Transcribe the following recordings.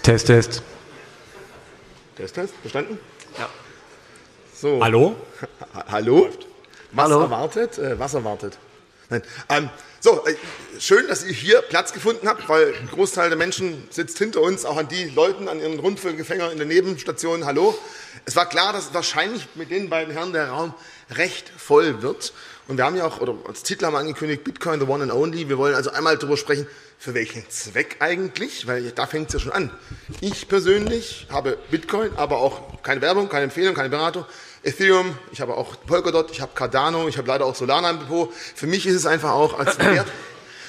Test, Test. Test, Test, verstanden? Ja. So. Hallo? Hallo? Was Hallo. erwartet? Äh, was erwartet? Nein. Ähm, so, äh, schön, dass ihr hier Platz gefunden habt, weil ein Großteil der Menschen sitzt hinter uns, auch an die Leuten, an ihren Rundfunkgefänger in der Nebenstation. Hallo. Es war klar, dass wahrscheinlich mit den beiden Herren der Raum recht voll wird. Und wir haben ja auch, oder als Titel haben wir angekündigt, Bitcoin, the one and only. Wir wollen also einmal darüber sprechen, für welchen Zweck eigentlich, weil da fängt es ja schon an. Ich persönlich habe Bitcoin, aber auch keine Werbung, keine Empfehlung, keine Beratung. Ethereum, ich habe auch Polkadot, ich habe Cardano, ich habe leider auch Solana im Depot. Für mich ist es einfach auch als Wert,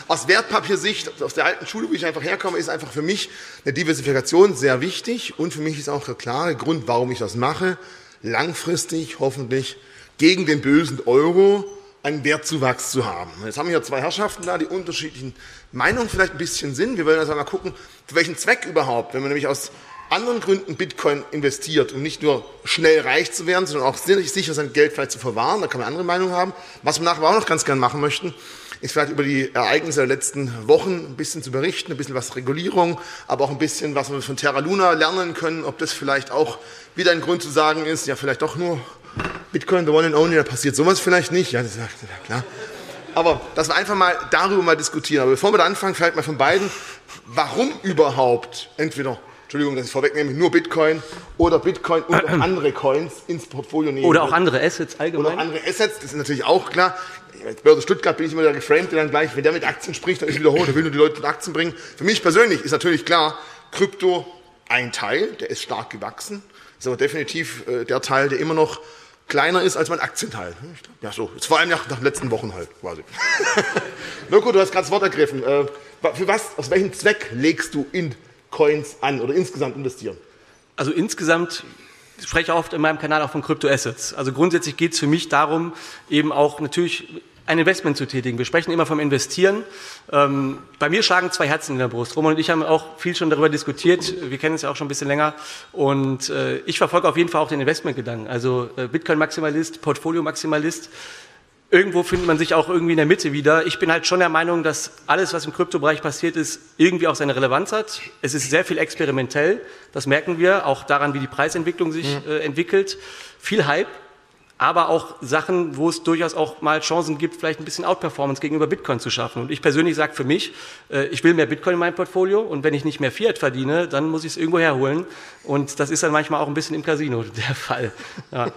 aus Wertpapiersicht, aus der alten Schule, wo ich einfach herkomme, ist einfach für mich eine Diversifikation sehr wichtig und für mich ist auch der klare Grund, warum ich das mache, langfristig hoffentlich gegen den bösen Euro einen Wertzuwachs zu haben. Jetzt haben wir hier zwei Herrschaften da, die unterschiedlichen Meinungen vielleicht ein bisschen sind. Wir wollen also mal gucken, für welchen Zweck überhaupt, wenn man nämlich aus anderen Gründen Bitcoin investiert, um nicht nur schnell reich zu werden, sondern auch sicher sein Geld vielleicht zu verwahren, da kann man andere Meinungen haben. Was wir nachher auch noch ganz gern machen möchten, ist vielleicht über die Ereignisse der letzten Wochen ein bisschen zu berichten, ein bisschen was Regulierung, aber auch ein bisschen, was wir von Terra Luna lernen können, ob das vielleicht auch wieder ein Grund zu sagen ist, ja, vielleicht doch nur Bitcoin, the one and only, da passiert sowas vielleicht nicht, ja, das ist ja klar. Aber dass wir einfach mal darüber mal diskutieren. Aber bevor wir da anfangen, vielleicht mal von beiden, warum überhaupt entweder, Entschuldigung, dass ich vorwegnehme, nur Bitcoin oder Bitcoin und auch andere Coins ins Portfolio nehmen. Oder auch andere Assets Oder allgemein. auch andere Assets, das ist natürlich auch klar. Als Börse Stuttgart bin ich immer der geframed, der dann gleich, wenn der mit Aktien spricht, dann ist wieder hoch, der will nur die Leute mit Aktien bringen. Für mich persönlich ist natürlich klar, Krypto ein Teil, der ist stark gewachsen. Ist aber definitiv äh, der Teil, der immer noch kleiner ist als mein Aktienteil. Ja, so. Vor allem nach, nach den letzten Wochen halt, quasi. Mirko, du hast gerade das Wort ergriffen. Äh, für was, aus welchem Zweck legst du in Coins an oder insgesamt investieren? Also insgesamt ich spreche oft in meinem Kanal auch von Kryptoassets. Also grundsätzlich geht es für mich darum, eben auch natürlich ein Investment zu tätigen. Wir sprechen immer vom Investieren. Ähm, bei mir schlagen zwei Herzen in der Brust. Roman und ich haben auch viel schon darüber diskutiert. Wir kennen uns ja auch schon ein bisschen länger. Und äh, ich verfolge auf jeden Fall auch den Investmentgedanken. Also äh, Bitcoin-Maximalist, Portfolio-Maximalist. Irgendwo findet man sich auch irgendwie in der Mitte wieder. Ich bin halt schon der Meinung, dass alles, was im Kryptobereich passiert ist, irgendwie auch seine Relevanz hat. Es ist sehr viel experimentell. Das merken wir auch daran, wie die Preisentwicklung sich äh, entwickelt. Viel Hype, aber auch Sachen, wo es durchaus auch mal Chancen gibt, vielleicht ein bisschen Outperformance gegenüber Bitcoin zu schaffen. Und ich persönlich sage für mich, äh, ich will mehr Bitcoin in meinem Portfolio und wenn ich nicht mehr Fiat verdiene, dann muss ich es irgendwo herholen. Und das ist dann manchmal auch ein bisschen im Casino der Fall. Ja.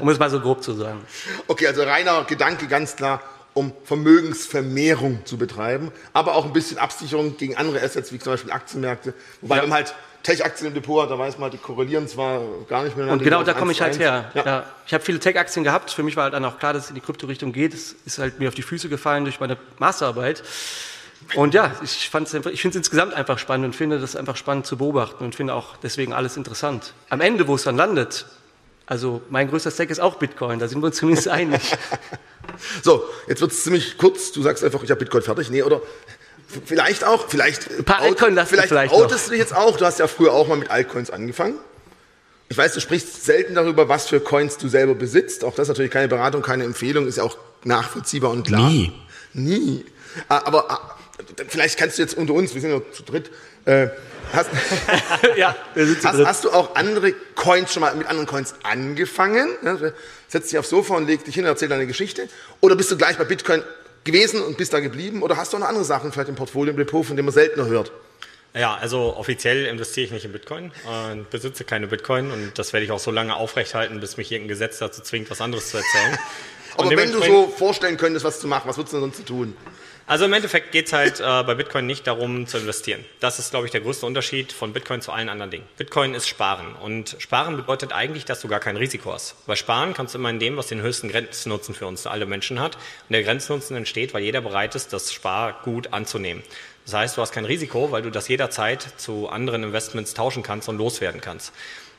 Um es mal so grob zu sagen. Okay, also reiner Gedanke ganz klar, um Vermögensvermehrung zu betreiben, aber auch ein bisschen Absicherung gegen andere Assets, wie zum Beispiel Aktienmärkte. Wobei, Ja. man halt Tech-Aktien im Depot hat, da weiß man, die korrelieren zwar gar nicht miteinander. Und genau da komme ich halt her. Ja. Ja. Ich habe viele Tech-Aktien gehabt. Für mich war halt dann auch klar, dass es in die Krypto-Richtung geht. Es ist halt mir auf die Füße gefallen durch meine Masterarbeit. Und ja, ich, fand's einfach- ich finde es insgesamt einfach spannend und finde das einfach spannend zu beobachten und finde auch deswegen alles interessant. Am Ende, wo es dann landet, also mein größter Stack ist auch Bitcoin, da sind wir uns zumindest einig. So, jetzt wird es ziemlich kurz. Du sagst einfach, ich habe Bitcoin fertig. Nee, oder vielleicht auch, vielleicht, ein paar wir vielleicht, vielleicht noch. outest du dich jetzt auch. Du hast ja früher auch mal mit Altcoins angefangen. Ich weiß, du sprichst selten darüber, was für Coins du selber besitzt. Auch das ist natürlich keine Beratung, keine Empfehlung, ist ja auch nachvollziehbar und klar. Nie. Nie. Ah, Aber ah, vielleicht kannst du jetzt unter uns, wir sind ja zu dritt, äh, hast, ja, wir sind zu Hast, dritt. hast du auch andere Coins schon mal mit anderen Coins angefangen? Ja, setzt dich aufs Sofa und leg dich hin und erzähl deine Geschichte? Oder bist du gleich bei Bitcoin gewesen und bist da geblieben? Oder hast du auch noch andere Sachen vielleicht im Portfolio, im Depot, von denen man seltener hört? Ja, also offiziell investiere ich nicht in Bitcoin und besitze keine Bitcoin und das werde ich auch so lange aufrechthalten, bis mich irgendein Gesetz dazu zwingt, was anderes zu erzählen. Aber wenn du so vorstellen könntest, was zu machen, was würdest du denn sonst tun? Also im Endeffekt geht es halt äh, bei Bitcoin nicht darum zu investieren. Das ist, glaube ich, der größte Unterschied von Bitcoin zu allen anderen Dingen. Bitcoin ist Sparen und Sparen bedeutet eigentlich, dass du gar kein Risiko hast. Bei Sparen kannst du immer in dem, was den höchsten Grenznutzen für uns alle Menschen hat. Und der Grenznutzen entsteht, weil jeder bereit ist, das Spargut anzunehmen. Das heißt, du hast kein Risiko, weil du das jederzeit zu anderen Investments tauschen kannst und loswerden kannst.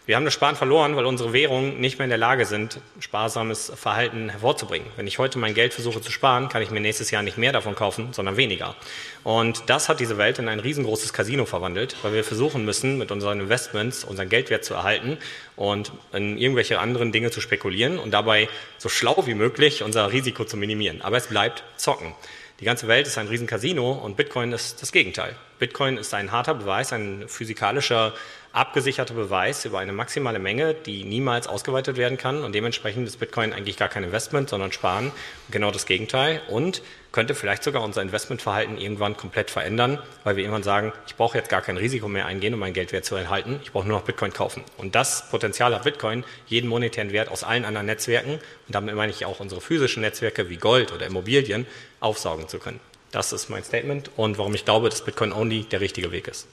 Wir haben das Sparen verloren, weil unsere Währungen nicht mehr in der Lage sind, sparsames Verhalten hervorzubringen. Wenn ich heute mein Geld versuche zu sparen, kann ich mir nächstes Jahr nicht mehr davon kaufen, sondern weniger. Und das hat diese Welt in ein riesengroßes Casino verwandelt, weil wir versuchen müssen, mit unseren Investments unseren Geldwert zu erhalten und in irgendwelche anderen Dinge zu spekulieren und dabei so schlau wie möglich unser Risiko zu minimieren. Aber es bleibt zocken. Die ganze Welt ist ein riesen Casino und Bitcoin ist das Gegenteil. Bitcoin ist ein harter Beweis, ein physikalischer abgesicherter Beweis über eine maximale Menge, die niemals ausgeweitet werden kann. Und dementsprechend ist Bitcoin eigentlich gar kein Investment, sondern Sparen. Genau das Gegenteil. Und könnte vielleicht sogar unser Investmentverhalten irgendwann komplett verändern, weil wir irgendwann sagen, ich brauche jetzt gar kein Risiko mehr eingehen, um mein Geldwert zu erhalten. Ich brauche nur noch Bitcoin kaufen. Und das Potenzial hat Bitcoin, jeden monetären Wert aus allen anderen Netzwerken, und damit meine ich auch unsere physischen Netzwerke wie Gold oder Immobilien, aufsaugen zu können. Das ist mein Statement und warum ich glaube, dass Bitcoin Only der richtige Weg ist.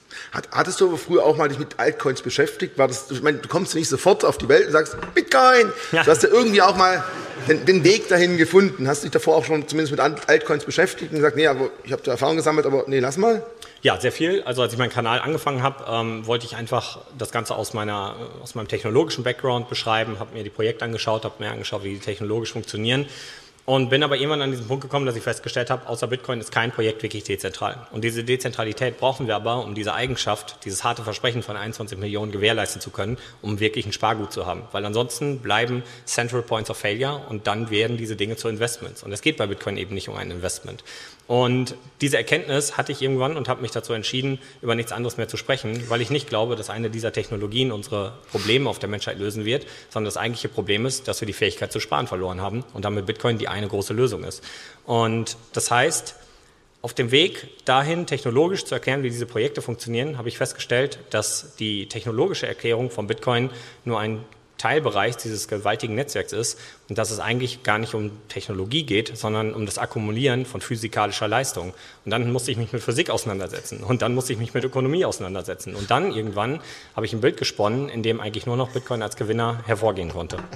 hattest du aber früher auch mal dich mit Altcoins beschäftigt? War das, ich meine, du kommst nicht sofort auf die Welt und sagst, Bitcoin! Ja. Du hast ja irgendwie auch mal den, den, Weg dahin gefunden. Hast du dich davor auch schon zumindest mit Altcoins beschäftigt und gesagt, nee, aber ich habe da Erfahrung gesammelt, aber nee, lass mal? Ja, sehr viel. Also als ich meinen Kanal angefangen habe, ähm, wollte ich einfach das Ganze aus, meiner, aus meinem technologischen Background beschreiben, habe mir die Projekte angeschaut, habe mir angeschaut, wie die technologisch funktionieren und bin aber irgendwann an diesen Punkt gekommen, dass ich festgestellt habe, außer Bitcoin ist kein Projekt wirklich dezentral. Und diese Dezentralität brauchen wir aber, um diese Eigenschaft, dieses harte Versprechen von 21 Millionen gewährleisten zu können, um wirklich ein Spargut zu haben. Weil ansonsten bleiben Central Points of Failure und dann werden diese Dinge zu Investments. Und es geht bei Bitcoin eben nicht um ein Investment. Und diese Erkenntnis hatte ich irgendwann und habe mich dazu entschieden, über nichts anderes mehr zu sprechen, weil ich nicht glaube, dass eine dieser Technologien unsere Probleme auf der Menschheit lösen wird, sondern das eigentliche Problem ist, dass wir die Fähigkeit zu sparen verloren haben und damit Bitcoin die eine große Lösung ist. Und das heißt, auf dem Weg dahin, technologisch zu erklären, wie diese Projekte funktionieren, habe ich festgestellt, dass die technologische Erklärung von Bitcoin nur ein Teilbereich dieses gewaltigen Netzwerks ist und dass es eigentlich gar nicht um Technologie geht, sondern um das Akkumulieren von physikalischer Leistung. Und dann musste ich mich mit Physik auseinandersetzen und dann musste ich mich mit Ökonomie auseinandersetzen. Und dann irgendwann habe ich ein Bild gesponnen, in dem eigentlich nur noch Bitcoin als Gewinner hervorgehen konnte.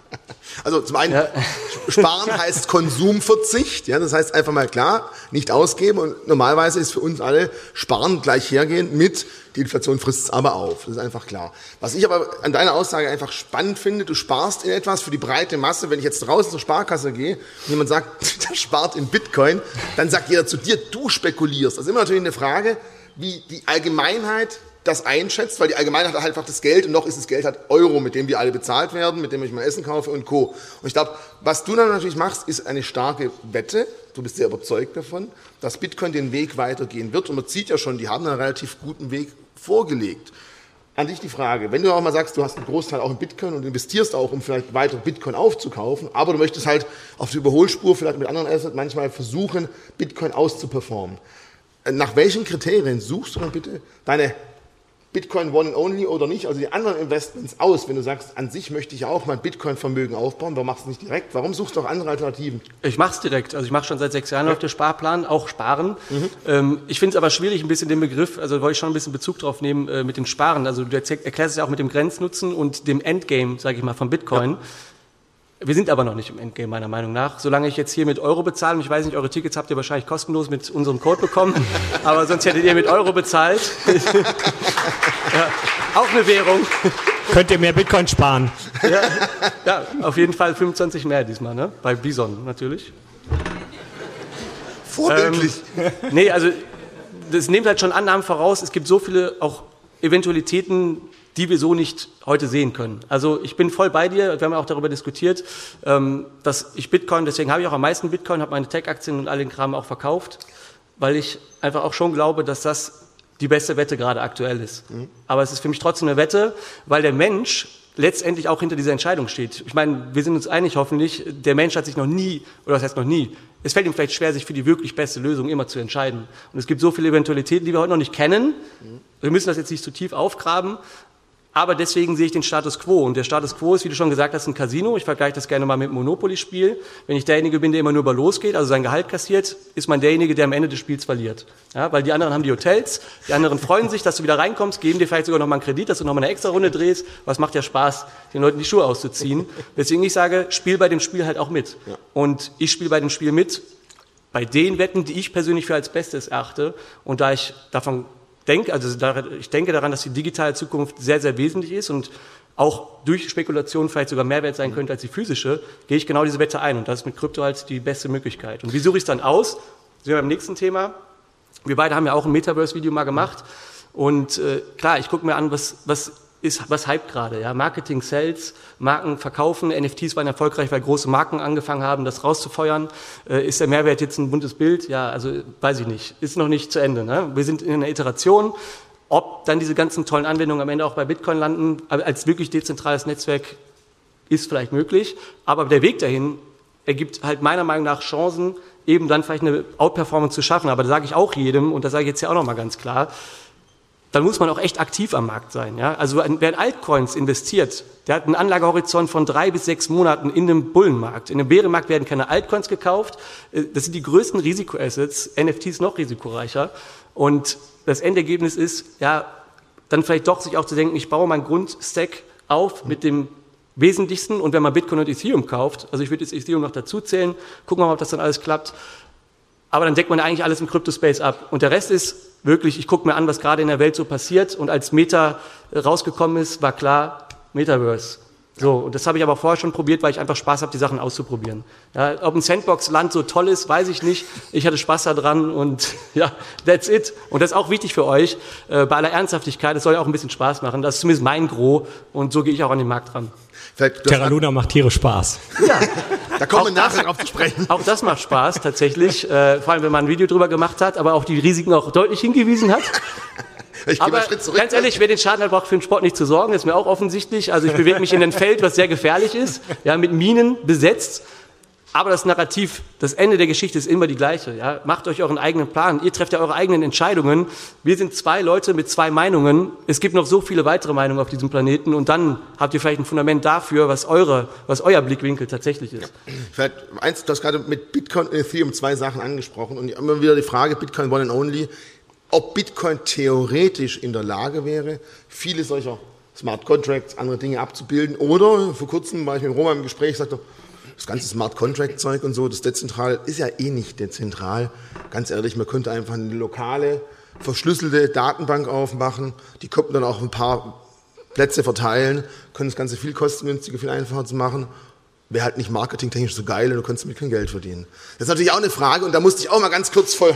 Also zum einen, ja. sparen heißt Konsumverzicht, ja, das heißt einfach mal klar, nicht ausgeben und normalerweise ist für uns alle sparen gleich hergehen mit die Inflation frisst es aber auf. Das ist einfach klar. Was ich aber an deiner Aussage einfach spannend finde, du sparst in etwas für die breite Masse. Wenn ich jetzt draußen zur Sparkasse gehe und jemand sagt, der spart in Bitcoin, dann sagt jeder zu dir, du spekulierst. Das ist immer natürlich eine Frage, wie die Allgemeinheit das einschätzt, weil die Allgemeinheit hat einfach das Geld und noch ist das Geld halt Euro, mit dem wir alle bezahlt werden, mit dem ich mal Essen kaufe und Co. Und ich glaube, was du dann natürlich machst, ist eine starke Wette. Du bist sehr überzeugt davon, dass Bitcoin den Weg weitergehen wird und man sieht ja schon, die haben einen relativ guten Weg vorgelegt. An dich die Frage, wenn du auch mal sagst, du hast einen Großteil auch in Bitcoin und investierst auch, um vielleicht weiter Bitcoin aufzukaufen, aber du möchtest halt auf der Überholspur vielleicht mit anderen Assets manchmal versuchen, Bitcoin auszuperformen. Nach welchen Kriterien suchst du dann bitte deine Bitcoin One and Only oder nicht, also die anderen Investments aus, wenn du sagst, an sich möchte ich auch mein Bitcoin-Vermögen aufbauen, warum machst du es nicht direkt? Warum suchst du auch andere Alternativen? Ich mache es direkt. Also ich mache schon seit sechs Jahren ja. auf der Sparplan, auch Sparen. Mhm. Ähm, ich finde es aber schwierig, ein bisschen den Begriff, also wollte ich schon ein bisschen Bezug drauf nehmen äh, mit dem Sparen. Also du erklärst es ja auch mit dem Grenznutzen und dem Endgame, sage ich mal, von Bitcoin. Ja. Wir sind aber noch nicht im Endgame, meiner Meinung nach. Solange ich jetzt hier mit Euro bezahle, und ich weiß nicht, eure Tickets habt ihr wahrscheinlich kostenlos mit unserem Code bekommen, aber sonst hättet ihr mit Euro bezahlt. ja, auch eine Währung. Könnt ihr mehr Bitcoin sparen? Ja, ja, auf jeden Fall 25 mehr diesmal, ne? Bei Bison natürlich. Vorbildlich. Ähm, nee, also das nimmt halt schon Annahmen voraus. Es gibt so viele auch Eventualitäten, die wir so nicht heute sehen können. Also ich bin voll bei dir, wir haben ja auch darüber diskutiert, ähm, dass ich Bitcoin, deswegen habe ich auch am meisten Bitcoin, habe meine Tech-Aktien und all den Kram auch verkauft, weil ich einfach auch schon glaube, dass das die beste Wette gerade aktuell ist. Mhm. Aber es ist für mich trotzdem eine Wette, weil der Mensch letztendlich auch hinter dieser Entscheidung steht. Ich meine, wir sind uns einig hoffentlich, der Mensch hat sich noch nie, oder was heißt noch nie, es fällt ihm vielleicht schwer, sich für die wirklich beste Lösung immer zu entscheiden. Und es gibt so viele Eventualitäten, die wir heute noch nicht kennen. Mhm. Wir müssen das jetzt nicht zu tief aufgraben, aber deswegen sehe ich den Status quo. Und der Status quo ist, wie du schon gesagt hast, ein Casino. Ich vergleiche das gerne mal mit einem Monopoly-Spiel. Wenn ich derjenige bin, der immer nur über losgeht, also sein Gehalt kassiert, ist man derjenige, der am Ende des Spiels verliert. Ja, weil die anderen haben die Hotels, die anderen freuen sich, dass du wieder reinkommst, geben dir vielleicht sogar noch mal einen Kredit, dass du noch mal eine extra Runde drehst. Was macht ja Spaß, den Leuten die Schuhe auszuziehen. Deswegen ich sage, spiel bei dem Spiel halt auch mit. Ja. Und ich spiele bei dem Spiel mit, bei den Wetten, die ich persönlich für als Bestes erachte. Und da ich davon denke, also ich denke daran, dass die digitale Zukunft sehr, sehr wesentlich ist und auch durch Spekulation vielleicht sogar mehr wert sein könnte als die physische, gehe ich genau diese Wette ein. Und das ist mit Krypto halt die beste Möglichkeit. Und wie suche ich es dann aus? Sind wir beim nächsten Thema. Wir beide haben ja auch ein Metaverse-Video mal gemacht. Und äh, klar, ich gucke mir an, was, was ist, was hype gerade, ja. Marketing, Sales, Marken verkaufen, NFTs waren erfolgreich, weil große Marken angefangen haben, das rauszufeuern. Äh, ist der Mehrwert jetzt ein buntes Bild? Ja, also weiß ich nicht. Ist noch nicht zu Ende. Ne? Wir sind in einer Iteration. Ob dann diese ganzen tollen Anwendungen am Ende auch bei Bitcoin landen, als wirklich dezentrales Netzwerk, ist vielleicht möglich. Aber der Weg dahin ergibt halt meiner Meinung nach Chancen, eben dann vielleicht eine Outperformance zu schaffen. Aber da sage ich auch jedem, und da sage ich jetzt ja auch nochmal ganz klar, dann muss man auch echt aktiv am Markt sein. Ja? Also wer in Altcoins investiert, der hat einen Anlagehorizont von drei bis sechs Monaten in einem Bullenmarkt. In einem Bärenmarkt werden keine Altcoins gekauft. Äh, das sind die größten Risikoassets, NFTs noch risikoreicher. Und das Endergebnis ist, ja, dann vielleicht doch sich auch zu denken, ich baue meinen Grundstack auf mit dem Wesentlichsten. Und wenn man Bitcoin und Ethereum kauft, also ich würde jetzt Ethereum noch dazu zählen, gucken wir mal, ob das dann alles klappt. Aber dann deckt man eigentlich alles im Crypto-Space ab. Und der Rest ist wirklich, ich gucke mir an, was gerade in der Welt so passiert. Und als Meta rausgekommen ist, war klar, Metaverse. So, und das habe ich aber vorher schon probiert, weil ich einfach Spaß habe, die Sachen auszuprobieren. Ja, ob ein Sandbox-Land so toll ist, weiß ich nicht. Ich hatte Spaß daran und ja, that's it. Und das ist auch wichtig für euch, äh, bei aller Ernsthaftigkeit, es soll ja auch ein bisschen Spaß machen. Das ist zumindest mein Gros und so gehe ich auch an den Markt ran. Terra Luna macht Tiere Spaß. Ja. Da kommen wir nachher drauf zu sprechen. Auch das macht Spaß tatsächlich, äh, vor allem wenn man ein Video drüber gemacht hat, aber auch die Risiken auch deutlich hingewiesen hat. Ich aber zurück, ganz ehrlich, wer den Schaden hat, braucht für den Sport nicht zu sorgen, ist mir auch offensichtlich. Also ich bewege mich in ein Feld, was sehr gefährlich ist, ja, mit Minen besetzt. Aber das Narrativ, das Ende der Geschichte ist immer die gleiche. Ja? Macht euch euren eigenen Plan. Ihr trefft ja eure eigenen Entscheidungen. Wir sind zwei Leute mit zwei Meinungen. Es gibt noch so viele weitere Meinungen auf diesem Planeten. Und dann habt ihr vielleicht ein Fundament dafür, was, eure, was euer Blickwinkel tatsächlich ist. Vielleicht eins, du hast gerade mit Bitcoin und Ethereum zwei Sachen angesprochen. Und immer wieder die Frage, Bitcoin One and Only, ob Bitcoin theoretisch in der Lage wäre, viele solcher Smart Contracts, andere Dinge abzubilden. Oder vor kurzem war ich mit Roma im Gespräch, sagte, das ganze Smart Contract Zeug und so, das dezentral ist ja eh nicht dezentral. Ganz ehrlich, man könnte einfach eine lokale, verschlüsselte Datenbank aufmachen, die könnte dann auch ein paar Plätze verteilen, können das Ganze viel kostengünstiger, viel einfacher zu machen. Wäre halt nicht marketingtechnisch so geil und du könntest mit kein Geld verdienen. Das ist natürlich auch eine Frage und da musste ich auch mal ganz kurz voll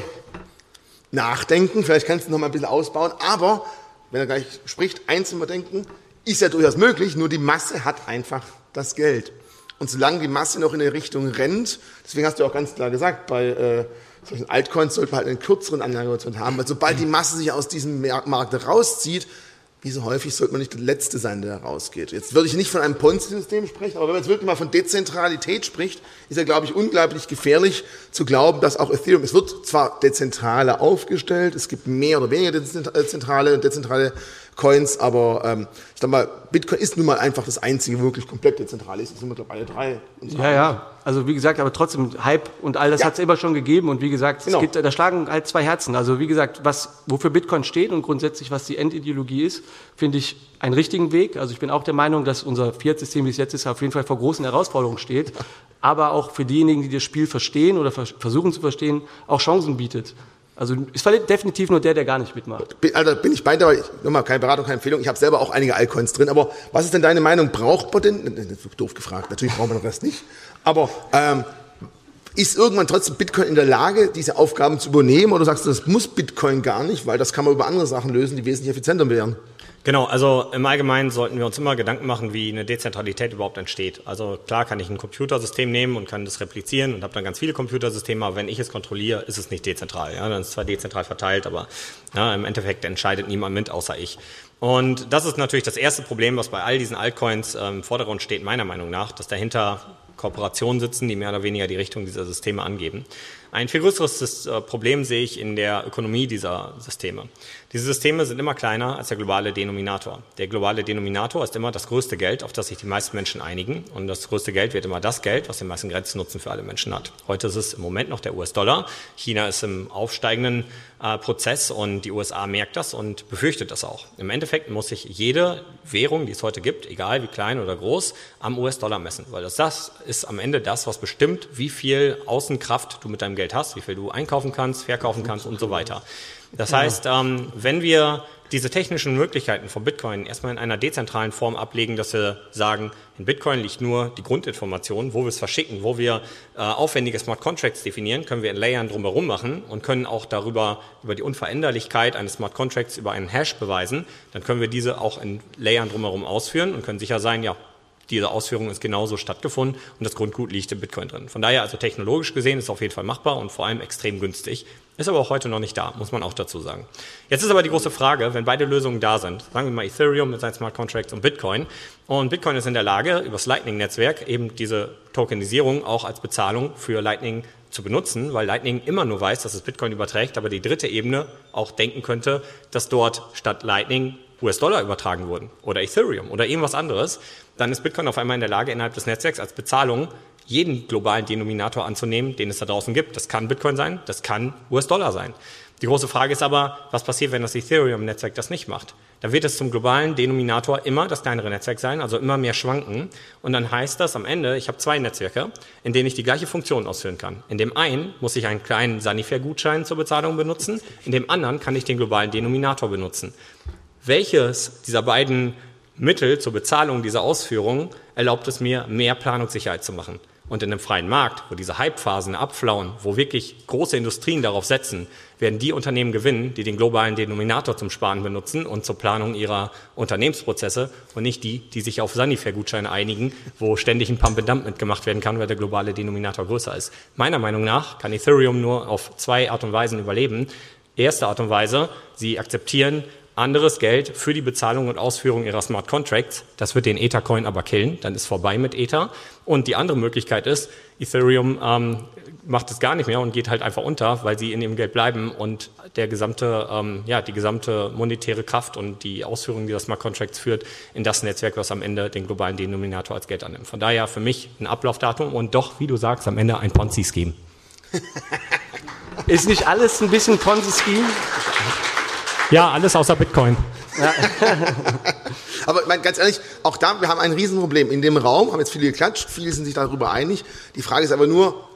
nachdenken. Vielleicht kannst du noch mal ein bisschen ausbauen. Aber, wenn er gleich spricht, eins immer denken, ist ja durchaus möglich, nur die Masse hat einfach das Geld. Und solange die Masse noch in eine Richtung rennt, deswegen hast du auch ganz klar gesagt, bei äh, solchen Altcoins sollte man halt einen kürzeren Anlagehorizont haben, weil sobald die Masse sich aus diesem Markt rauszieht, wie so häufig sollte man nicht der Letzte sein, der rausgeht. Jetzt würde ich nicht von einem Ponzi-System sprechen, aber wenn man jetzt wirklich mal von Dezentralität spricht, ist ja, glaube ich, unglaublich gefährlich zu glauben, dass auch Ethereum, es wird zwar dezentraler aufgestellt, es gibt mehr oder weniger dezentrale und dezentrale Coins, aber ähm, ich sag mal, Bitcoin ist nun mal einfach das einzige wirklich komplett dezentrale. Es sind mittlerweile drei. So ja, ja. Also wie gesagt, aber trotzdem Hype und all das ja. hat es immer schon gegeben und wie gesagt, genau. es gibt, da schlagen halt zwei Herzen. Also wie gesagt, was wofür Bitcoin steht und grundsätzlich was die Endideologie ist, finde ich einen richtigen Weg. Also ich bin auch der Meinung, dass unser Fiat-System, wie es jetzt ist, auf jeden Fall vor großen Herausforderungen steht, aber auch für diejenigen, die das Spiel verstehen oder versuchen zu verstehen, auch Chancen bietet. Also es verliert definitiv nur der, der gar nicht mitmacht. Also bin ich bei dir, aber nochmal keine Beratung, keine Empfehlung. Ich habe selber auch einige Altcoins drin. Aber was ist denn deine Meinung? Braucht man denn? Das ist doof gefragt. Natürlich braucht man den Rest nicht. Aber ähm, ist irgendwann trotzdem Bitcoin in der Lage, diese Aufgaben zu übernehmen? Oder sagst du, das muss Bitcoin gar nicht, weil das kann man über andere Sachen lösen, die wesentlich effizienter wären? Genau, also im Allgemeinen sollten wir uns immer Gedanken machen, wie eine Dezentralität überhaupt entsteht. Also klar kann ich ein Computersystem nehmen und kann das replizieren und habe dann ganz viele Computersysteme, aber wenn ich es kontrolliere, ist es nicht dezentral. Ja? Dann ist es zwar dezentral verteilt, aber ja, im Endeffekt entscheidet niemand mit, außer ich. Und das ist natürlich das erste Problem, was bei all diesen Altcoins ähm, im Vordergrund steht, meiner Meinung nach, dass dahinter Kooperationen sitzen, die mehr oder weniger die Richtung dieser Systeme angeben. Ein viel größeres äh, Problem sehe ich in der Ökonomie dieser Systeme. Diese Systeme sind immer kleiner als der globale Denominator. Der globale Denominator ist immer das größte Geld, auf das sich die meisten Menschen einigen. Und das größte Geld wird immer das Geld, was den meisten Grenznutzen für alle Menschen hat. Heute ist es im Moment noch der US-Dollar. China ist im aufsteigenden äh, Prozess und die USA merkt das und befürchtet das auch. Im Endeffekt muss sich jede Währung, die es heute gibt, egal wie klein oder groß, am US-Dollar messen, weil das das ist am Ende das, was bestimmt, wie viel Außenkraft du mit deinem Geld hast, wie viel du einkaufen kannst, verkaufen kannst und so weiter. Das heißt, ähm, wenn wir diese technischen Möglichkeiten von Bitcoin erstmal in einer dezentralen Form ablegen, dass wir sagen, in Bitcoin liegt nur die Grundinformation, wo wir es verschicken, wo wir äh, aufwendige Smart Contracts definieren, können wir in Layern drumherum machen und können auch darüber, über die Unveränderlichkeit eines Smart Contracts über einen Hash beweisen. Dann können wir diese auch in Layern drumherum ausführen und können sicher sein, ja, diese Ausführung ist genauso stattgefunden und das Grundgut liegt im Bitcoin drin. Von daher also technologisch gesehen ist es auf jeden Fall machbar und vor allem extrem günstig. Ist aber auch heute noch nicht da, muss man auch dazu sagen. Jetzt ist aber die große Frage, wenn beide Lösungen da sind, sagen wir mal Ethereum mit seinen Smart Contracts und Bitcoin, und Bitcoin ist in der Lage, über das Lightning-Netzwerk eben diese Tokenisierung auch als Bezahlung für Lightning zu benutzen, weil Lightning immer nur weiß, dass es Bitcoin überträgt, aber die dritte Ebene auch denken könnte, dass dort statt Lightning US-Dollar übertragen wurden oder Ethereum oder irgendwas anderes, dann ist Bitcoin auf einmal in der Lage, innerhalb des Netzwerks als Bezahlung jeden globalen Denominator anzunehmen, den es da draußen gibt. Das kann Bitcoin sein, das kann US-Dollar sein. Die große Frage ist aber, was passiert, wenn das Ethereum-Netzwerk das nicht macht? Dann wird es zum globalen Denominator immer das kleinere Netzwerk sein, also immer mehr schwanken. Und dann heißt das am Ende, ich habe zwei Netzwerke, in denen ich die gleiche Funktion ausführen kann. In dem einen muss ich einen kleinen Sanifair-Gutschein zur Bezahlung benutzen, in dem anderen kann ich den globalen Denominator benutzen. Welches dieser beiden Mittel zur Bezahlung dieser Ausführungen erlaubt es mir, mehr Planungssicherheit zu machen? Und in einem freien Markt, wo diese Hypephasen abflauen, wo wirklich große Industrien darauf setzen, werden die Unternehmen gewinnen, die den globalen Denominator zum Sparen benutzen und zur Planung ihrer Unternehmensprozesse und nicht die, die sich auf Sanifair-Gutscheine einigen, wo ständig ein Pump and Dump mitgemacht werden kann, weil der globale Denominator größer ist. Meiner Meinung nach kann Ethereum nur auf zwei Art und Weisen überleben. Erste Art und Weise, sie akzeptieren anderes Geld für die Bezahlung und Ausführung ihrer Smart Contracts. Das wird den Ether-Coin aber killen, dann ist vorbei mit Ether. Und die andere Möglichkeit ist, Ethereum ähm, macht es gar nicht mehr und geht halt einfach unter, weil sie in ihrem Geld bleiben und der gesamte, ähm, ja, die gesamte monetäre Kraft und die Ausführung dieser Smart Contracts führt in das Netzwerk, was am Ende den globalen Denominator als Geld annimmt. Von daher für mich ein Ablaufdatum und doch, wie du sagst, am Ende ein Ponzi-Scheme. ist nicht alles ein bisschen Ponzi-Scheme? Ja, alles außer Bitcoin. Ja. Aber mein, ganz ehrlich, auch da, wir haben ein Riesenproblem. In dem Raum haben jetzt viele geklatscht, viele sind sich darüber einig. Die Frage ist aber nur,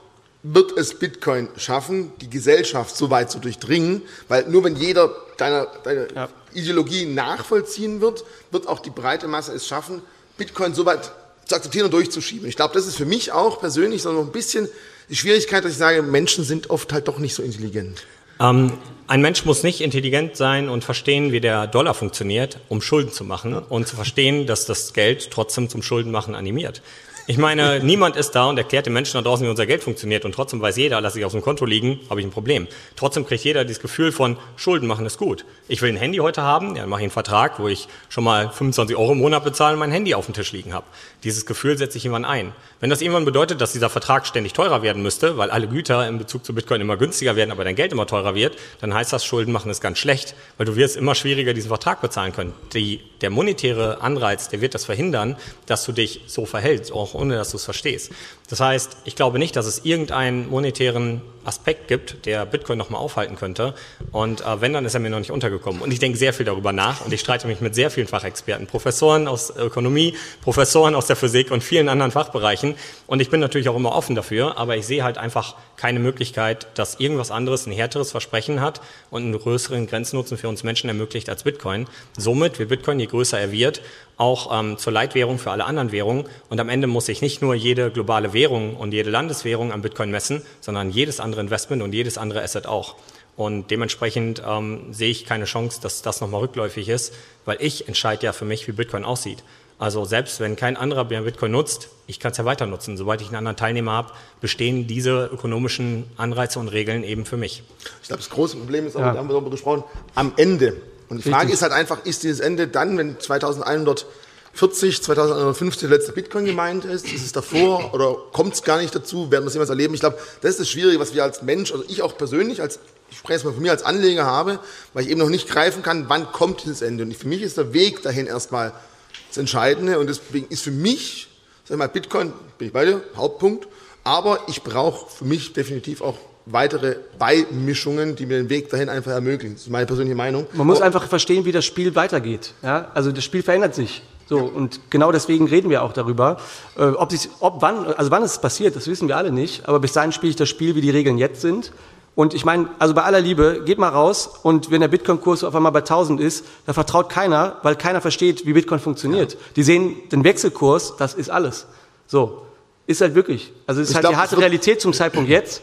wird es Bitcoin schaffen, die Gesellschaft so weit zu durchdringen? Weil nur wenn jeder deiner, deiner ja. Ideologie nachvollziehen wird, wird auch die breite Masse es schaffen, Bitcoin so weit zu akzeptieren und durchzuschieben. Ich glaube, das ist für mich auch persönlich so noch ein bisschen die Schwierigkeit, dass ich sage, Menschen sind oft halt doch nicht so intelligent. Ähm, ein Mensch muss nicht intelligent sein und verstehen, wie der Dollar funktioniert, um Schulden zu machen und zu verstehen, dass das Geld trotzdem zum Schuldenmachen animiert. Ich meine, niemand ist da und erklärt den Menschen da draußen, wie unser Geld funktioniert und trotzdem weiß jeder, lasse ich auf dem Konto liegen, habe ich ein Problem. Trotzdem kriegt jeder das Gefühl von, Schulden machen ist gut. Ich will ein Handy heute haben, ja, dann mache ich einen Vertrag, wo ich schon mal 25 Euro im Monat bezahle und mein Handy auf dem Tisch liegen habe. Dieses Gefühl setze ich irgendwann ein. Wenn das irgendwann bedeutet, dass dieser Vertrag ständig teurer werden müsste, weil alle Güter in Bezug zu Bitcoin immer günstiger werden, aber dein Geld immer teurer wird, dann heißt das, Schulden machen ist ganz schlecht, weil du wirst immer schwieriger diesen Vertrag bezahlen können. Die, der monetäre Anreiz, der wird das verhindern, dass du dich so verhältst, auch ohne dass du es verstehst. Das heißt, ich glaube nicht, dass es irgendeinen monetären Aspekt gibt, der Bitcoin nochmal aufhalten könnte. Und äh, wenn, dann ist er mir noch nicht untergekommen. Und ich denke sehr viel darüber nach und ich streite mich mit sehr vielen Fachexperten, Professoren aus Ökonomie, Professoren aus der Physik und vielen anderen Fachbereichen. Und ich bin natürlich auch immer offen dafür, aber ich sehe halt einfach keine Möglichkeit, dass irgendwas anderes ein härteres Versprechen hat und einen größeren Grenznutzen für uns Menschen ermöglicht als Bitcoin. Somit wird Bitcoin, je größer er wird, auch ähm, zur Leitwährung für alle anderen Währungen. Und am Ende muss sich nicht nur jede globale Währung und jede Landeswährung am Bitcoin messen, sondern jedes andere Investment und jedes andere Asset auch. Und dementsprechend ähm, sehe ich keine Chance, dass das nochmal rückläufig ist, weil ich entscheide ja für mich, wie Bitcoin aussieht. Also selbst wenn kein anderer mehr Bitcoin nutzt, ich kann es ja weiter nutzen. Sobald ich einen anderen Teilnehmer habe, bestehen diese ökonomischen Anreize und Regeln eben für mich. Ich glaube, das große Problem ist, auch, ja. da haben wir darüber gesprochen, am Ende und die Frage Richtig. ist halt einfach, ist dieses Ende dann, wenn 2140, 2150 der letzte Bitcoin gemeint ist? Ist es davor oder kommt es gar nicht dazu? Werden wir es jemals erleben? Ich glaube, das ist das Schwierige, was wir als Mensch, also ich auch persönlich, als, ich spreche jetzt mal von mir als Anleger habe, weil ich eben noch nicht greifen kann, wann kommt dieses Ende. Und für mich ist der Weg dahin erstmal das Entscheidende und deswegen ist für mich, sag ich mal, Bitcoin, bin ich bei dir, Hauptpunkt, aber ich brauche für mich definitiv auch weitere Beimischungen, die mir den Weg dahin einfach ermöglichen. Das ist meine persönliche Meinung. Man muss einfach verstehen, wie das Spiel weitergeht. Ja? Also das Spiel verändert sich. So, und genau deswegen reden wir auch darüber. Äh, ob, sich, ob wann, also wann es passiert, das wissen wir alle nicht, aber bis dahin spiele ich das Spiel, wie die Regeln jetzt sind. Und ich meine, also bei aller Liebe, geht mal raus und wenn der Bitcoin-Kurs auf einmal bei 1000 ist, da vertraut keiner, weil keiner versteht, wie Bitcoin funktioniert. Ja. Die sehen den Wechselkurs, das ist alles. So, ist halt wirklich. Also es ist ich halt glaub, die harte Realität zum Zeitpunkt jetzt.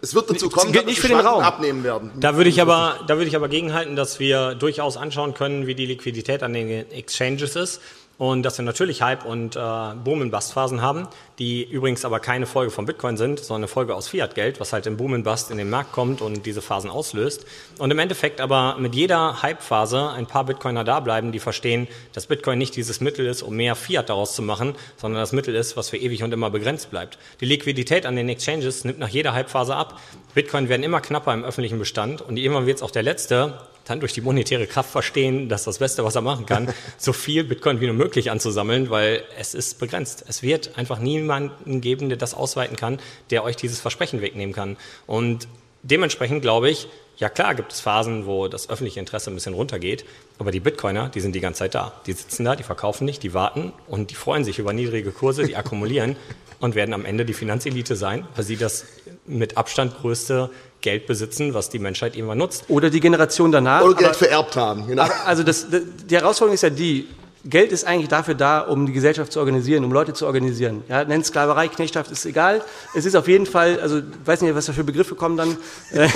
Es wird dazu kommen, dass nicht für den Raum. abnehmen werden. Da würde ich aber, da würde ich aber gegenhalten, dass wir durchaus anschauen können, wie die Liquidität an den Exchanges ist und dass wir natürlich Hype und äh, Boom- und Bust-Phasen haben, die übrigens aber keine Folge von Bitcoin sind, sondern eine Folge aus Fiat-Geld, was halt im Boom und Bust in den Markt kommt und diese Phasen auslöst. Und im Endeffekt aber mit jeder Hype-Phase ein paar Bitcoiner da bleiben, die verstehen, dass Bitcoin nicht dieses Mittel ist, um mehr Fiat daraus zu machen, sondern das Mittel ist, was für ewig und immer begrenzt bleibt. Die Liquidität an den Exchanges nimmt nach jeder Hype-Phase ab. Bitcoin werden immer knapper im öffentlichen Bestand und irgendwann wird es auch der letzte, dann durch die monetäre Kraft verstehen, dass das Beste, was er machen kann, so viel Bitcoin wie nur möglich anzusammeln, weil es ist begrenzt. Es wird einfach niemanden geben, der das ausweiten kann, der euch dieses Versprechen wegnehmen kann. Und dementsprechend glaube ich, ja klar gibt es Phasen, wo das öffentliche Interesse ein bisschen runtergeht, aber die Bitcoiner, die sind die ganze Zeit da. Die sitzen da, die verkaufen nicht, die warten und die freuen sich über niedrige Kurse, die akkumulieren und werden am Ende die Finanzelite sein, weil sie das mit Abstand größte Geld besitzen, was die Menschheit irgendwann nutzt. Oder die Generation danach. Oder Geld aber, vererbt haben. Genau. Also das, die Herausforderung ist ja die, Geld ist eigentlich dafür da, um die Gesellschaft zu organisieren, um Leute zu organisieren. Ja, nennt Sklaverei, Knechtschaft, ist egal. Es ist auf jeden Fall, also ich weiß nicht, was da für Begriffe kommen dann.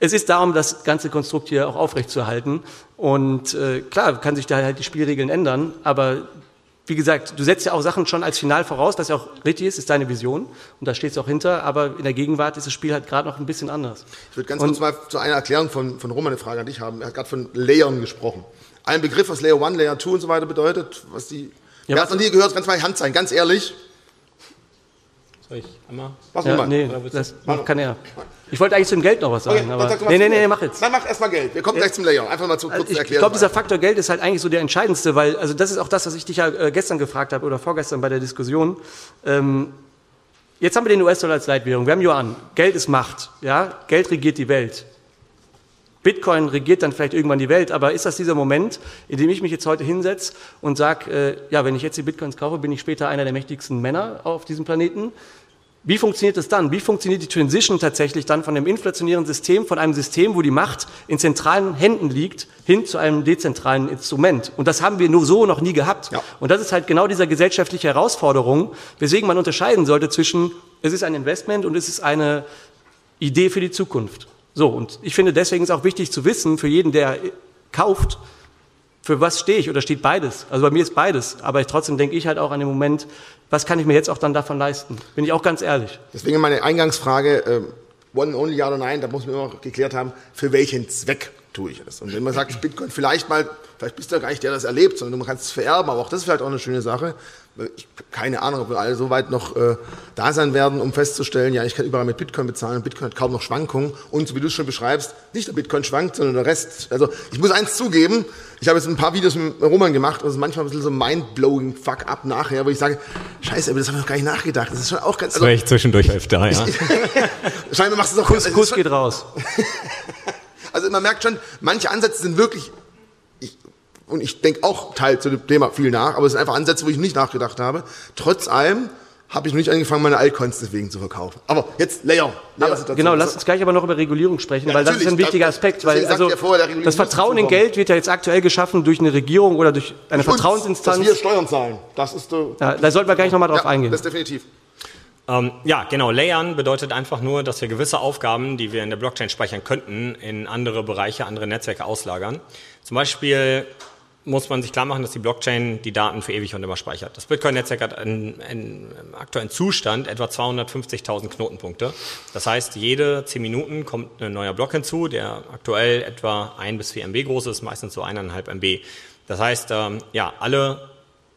es ist darum, das ganze Konstrukt hier auch aufrechtzuerhalten. Und äh, klar, kann sich da halt die Spielregeln ändern, aber wie gesagt, du setzt ja auch Sachen schon als Final voraus, was ja auch richtig ist, ist deine Vision und da steht es auch hinter, aber in der Gegenwart ist das Spiel halt gerade noch ein bisschen anders. Ich würde ganz und, kurz mal zu einer Erklärung von, von Roman eine Frage an dich haben. Er hat gerade von Layern gesprochen. Ein Begriff, was Layer 1, Layer 2 und so weiter bedeutet, was die, ja, wer hat noch nie gehört, ganz mal Hand sein, ganz ehrlich. Soll ich einmal? Was ja, nee, das kann er. Ich wollte eigentlich zum Geld noch was sagen. Okay, aber nee, nee, nee, mach jetzt. Dann mach erstmal Geld. Wir kommen gleich zum Layer. Einfach mal zu kurz ich, erklären. Ich glaube, dieser Faktor Geld ist halt eigentlich so der entscheidendste, weil, also das ist auch das, was ich dich ja äh, gestern gefragt habe oder vorgestern bei der Diskussion. Ähm, jetzt haben wir den US-Dollar als Leitwährung. Wir haben Yuan. Geld ist Macht. Ja? Geld regiert die Welt. Bitcoin regiert dann vielleicht irgendwann die Welt, aber ist das dieser Moment, in dem ich mich jetzt heute hinsetze und sage, äh, ja, wenn ich jetzt die Bitcoins kaufe, bin ich später einer der mächtigsten Männer auf diesem Planeten? Wie funktioniert es dann? Wie funktioniert die Transition tatsächlich dann von dem inflationären System, von einem System, wo die Macht in zentralen Händen liegt, hin zu einem dezentralen Instrument? Und das haben wir nur so noch nie gehabt. Ja. Und das ist halt genau dieser gesellschaftliche Herausforderung, weswegen man unterscheiden sollte zwischen, es ist ein Investment und es ist eine Idee für die Zukunft. So, und ich finde deswegen ist auch wichtig zu wissen, für jeden, der kauft, für was stehe ich oder steht beides? Also bei mir ist beides. Aber ich, trotzdem denke ich halt auch an den Moment, was kann ich mir jetzt auch dann davon leisten? Bin ich auch ganz ehrlich. Deswegen meine Eingangsfrage, äh, one only, ja oder nein, da muss man immer geklärt haben, für welchen Zweck tue ich es? Und wenn man sagt, Bitcoin vielleicht mal, vielleicht bist du ja gar nicht der, der das erlebt, sondern du kannst es vererben, aber auch das ist vielleicht auch eine schöne Sache. Ich habe keine Ahnung, ob wir alle so weit noch äh, da sein werden, um festzustellen, ja, ich kann überall mit Bitcoin bezahlen. Bitcoin hat kaum noch Schwankungen. Und so wie du es schon beschreibst, nicht der Bitcoin schwankt, sondern der Rest. Also ich muss eins zugeben, ich habe jetzt ein paar Videos mit Roman gemacht und es ist manchmal ein bisschen so mind-blowing Fuck-up nachher, wo ich sage, scheiße, aber das habe ich noch gar nicht nachgedacht. Das ist schon auch ganz... Also, das war ich zwischendurch öfter, ja. Scheinbar machst du es auch... Kuss, Kuss geht raus. also man merkt schon, manche Ansätze sind wirklich und ich denke auch Teil zu dem Thema viel nach, aber es sind einfach Ansätze, wo ich nicht nachgedacht habe. Trotz allem habe ich noch nicht angefangen, meine Altcoins deswegen zu verkaufen. Aber jetzt Layer. Layer genau, lass uns gleich aber noch über Regulierung sprechen, ja, weil das ist ein wichtiger Aspekt. Weil also ja vorher, das Vertrauen in Geld wird ja jetzt aktuell geschaffen durch eine Regierung oder durch eine Nicht Vertrauensinstanz. Uns, dass wir Steuern zahlen. Das ist, äh, ja, da sollten wir gleich nochmal drauf ja, eingehen. Das definitiv. Ähm, ja, genau. Layern bedeutet einfach nur, dass wir gewisse Aufgaben, die wir in der Blockchain speichern könnten, in andere Bereiche, andere Netzwerke auslagern. Zum Beispiel muss man sich klar machen, dass die Blockchain die Daten für ewig und immer speichert. Das Bitcoin-Netzwerk hat einen, einen aktuellen Zustand etwa 250.000 Knotenpunkte. Das heißt, jede 10 Minuten kommt ein neuer Block hinzu, der aktuell etwa 1 bis 4 MB groß ist, meistens so 1,5 MB. Das heißt, ähm, ja, alle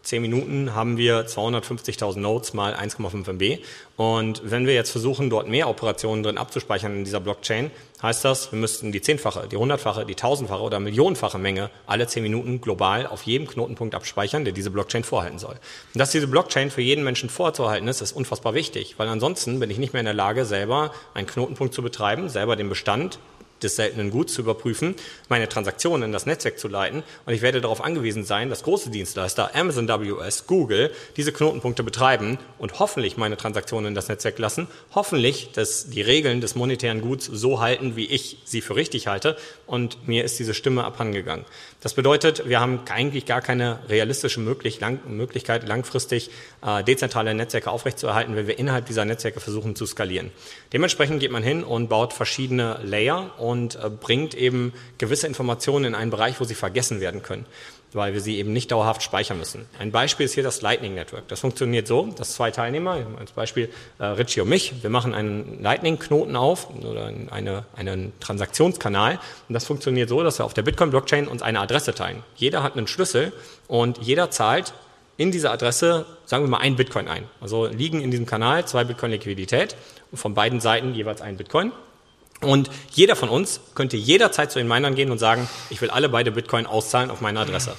10 Minuten haben wir 250.000 Nodes mal 1,5 MB. Und wenn wir jetzt versuchen, dort mehr Operationen drin abzuspeichern in dieser Blockchain, heißt das, wir müssten die zehnfache, die hundertfache, die tausendfache oder millionenfache Menge alle 10 Minuten global auf jedem Knotenpunkt abspeichern, der diese Blockchain vorhalten soll. Und dass diese Blockchain für jeden Menschen vorzuhalten ist, ist unfassbar wichtig, weil ansonsten bin ich nicht mehr in der Lage, selber einen Knotenpunkt zu betreiben, selber den Bestand des seltenen Guts zu überprüfen, meine Transaktionen in das Netzwerk zu leiten und ich werde darauf angewiesen sein, dass große Dienstleister, Amazon WS, Google, diese Knotenpunkte betreiben und hoffentlich meine Transaktionen in das Netzwerk lassen, hoffentlich, dass die Regeln des monetären Guts so halten, wie ich sie für richtig halte und mir ist diese Stimme abhandengegangen. Das bedeutet, wir haben eigentlich gar keine realistische Möglichkeit, langfristig äh, dezentrale Netzwerke aufrechtzuerhalten, wenn wir innerhalb dieser Netzwerke versuchen zu skalieren. Dementsprechend geht man hin und baut verschiedene Layer und äh, bringt eben gewisse Informationen in einen Bereich, wo sie vergessen werden können weil wir sie eben nicht dauerhaft speichern müssen. Ein Beispiel ist hier das Lightning Network. Das funktioniert so, dass zwei Teilnehmer, als Beispiel äh, Richie und mich, wir machen einen Lightning-Knoten auf oder eine, einen Transaktionskanal und das funktioniert so, dass wir auf der Bitcoin-Blockchain uns eine Adresse teilen. Jeder hat einen Schlüssel und jeder zahlt in dieser Adresse, sagen wir mal, ein Bitcoin ein. Also liegen in diesem Kanal zwei Bitcoin Liquidität und von beiden Seiten jeweils ein Bitcoin. Und jeder von uns könnte jederzeit zu den Minern gehen und sagen, ich will alle beide Bitcoin auszahlen auf meine Adresse.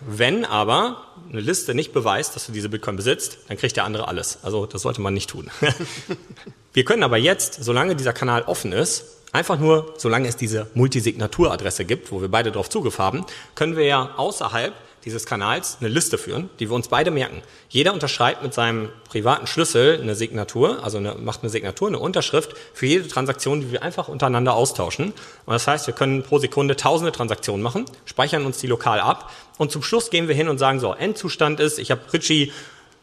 Wenn aber eine Liste nicht beweist, dass du diese Bitcoin besitzt, dann kriegt der andere alles. Also das sollte man nicht tun. Wir können aber jetzt, solange dieser Kanal offen ist, einfach nur, solange es diese Multisignaturadresse gibt, wo wir beide drauf Zugriff haben, können wir ja außerhalb dieses Kanals eine Liste führen, die wir uns beide merken. Jeder unterschreibt mit seinem privaten Schlüssel eine Signatur, also eine, macht eine Signatur, eine Unterschrift für jede Transaktion, die wir einfach untereinander austauschen. Und das heißt, wir können pro Sekunde tausende Transaktionen machen, speichern uns die lokal ab und zum Schluss gehen wir hin und sagen so, Endzustand ist, ich habe Richie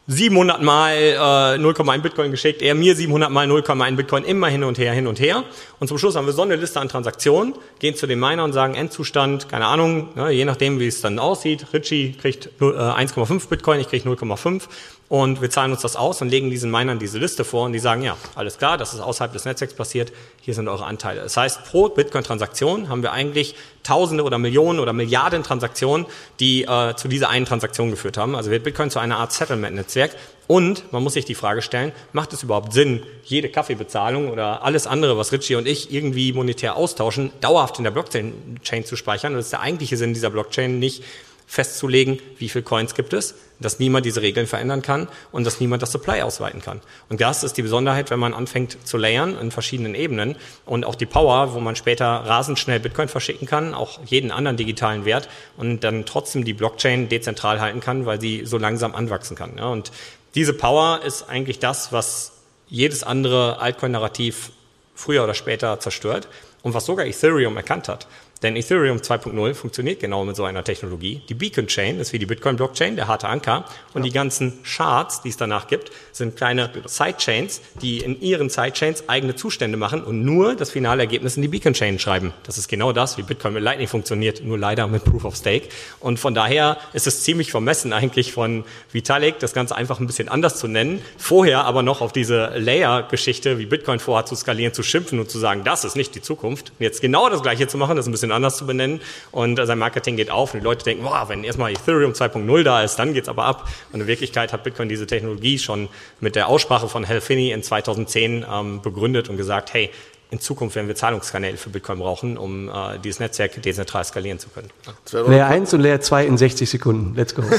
700 mal äh, 0,1 Bitcoin geschickt, er mir 700 mal 0,1 Bitcoin, immer hin und her, hin und her. Und zum Schluss haben wir so eine Liste an Transaktionen, gehen zu dem Miner und sagen Endzustand, keine Ahnung, ne, je nachdem, wie es dann aussieht. Richie kriegt äh, 1,5 Bitcoin, ich kriege 0,5 und wir zahlen uns das aus und legen diesen Minern diese Liste vor und die sagen, ja, alles klar, das ist außerhalb des Netzwerks passiert, hier sind eure Anteile. Das heißt, pro Bitcoin-Transaktion haben wir eigentlich Tausende oder Millionen oder Milliarden Transaktionen, die äh, zu dieser einen Transaktion geführt haben. Also wird Bitcoin zu einer Art Settlement-Netzwerk. Und man muss sich die Frage stellen, macht es überhaupt Sinn, jede Kaffeebezahlung oder alles andere, was Richie und ich irgendwie monetär austauschen, dauerhaft in der Blockchain zu speichern? Und ist der eigentliche Sinn dieser Blockchain nicht, festzulegen, wie viel Coins gibt es, dass niemand diese Regeln verändern kann und dass niemand das Supply ausweiten kann. Und das ist die Besonderheit, wenn man anfängt zu layern in verschiedenen Ebenen und auch die Power, wo man später rasend schnell Bitcoin verschicken kann, auch jeden anderen digitalen Wert und dann trotzdem die Blockchain dezentral halten kann, weil sie so langsam anwachsen kann. Und diese Power ist eigentlich das, was jedes andere Altcoin-Narrativ früher oder später zerstört und was sogar Ethereum erkannt hat. Denn Ethereum 2.0 funktioniert genau mit so einer Technologie. Die Beacon Chain ist wie die Bitcoin Blockchain, der harte Anker. Und ja. die ganzen Shards, die es danach gibt, sind kleine Sidechains, die in ihren Sidechains eigene Zustände machen und nur das finale Ergebnis in die Beacon Chain schreiben. Das ist genau das, wie Bitcoin mit Lightning funktioniert, nur leider mit Proof of Stake. Und von daher ist es ziemlich vermessen eigentlich von Vitalik, das Ganze einfach ein bisschen anders zu nennen. Vorher aber noch auf diese Layer-Geschichte, wie Bitcoin vorhat zu skalieren, zu schimpfen und zu sagen, das ist nicht die Zukunft. Jetzt genau das Gleiche zu machen, das ist ein bisschen bisschen anders zu benennen und äh, sein Marketing geht auf und die Leute denken, wow, wenn erstmal Ethereum 2.0 da ist, dann geht's aber ab. Und in Wirklichkeit hat Bitcoin diese Technologie schon mit der Aussprache von Hal Finney in 2010 ähm, begründet und gesagt, hey, in Zukunft werden wir Zahlungskanäle für Bitcoin brauchen, um äh, dieses Netzwerk dezentral skalieren zu können. Layer 1 und Layer 2 in 60 Sekunden. Let's go.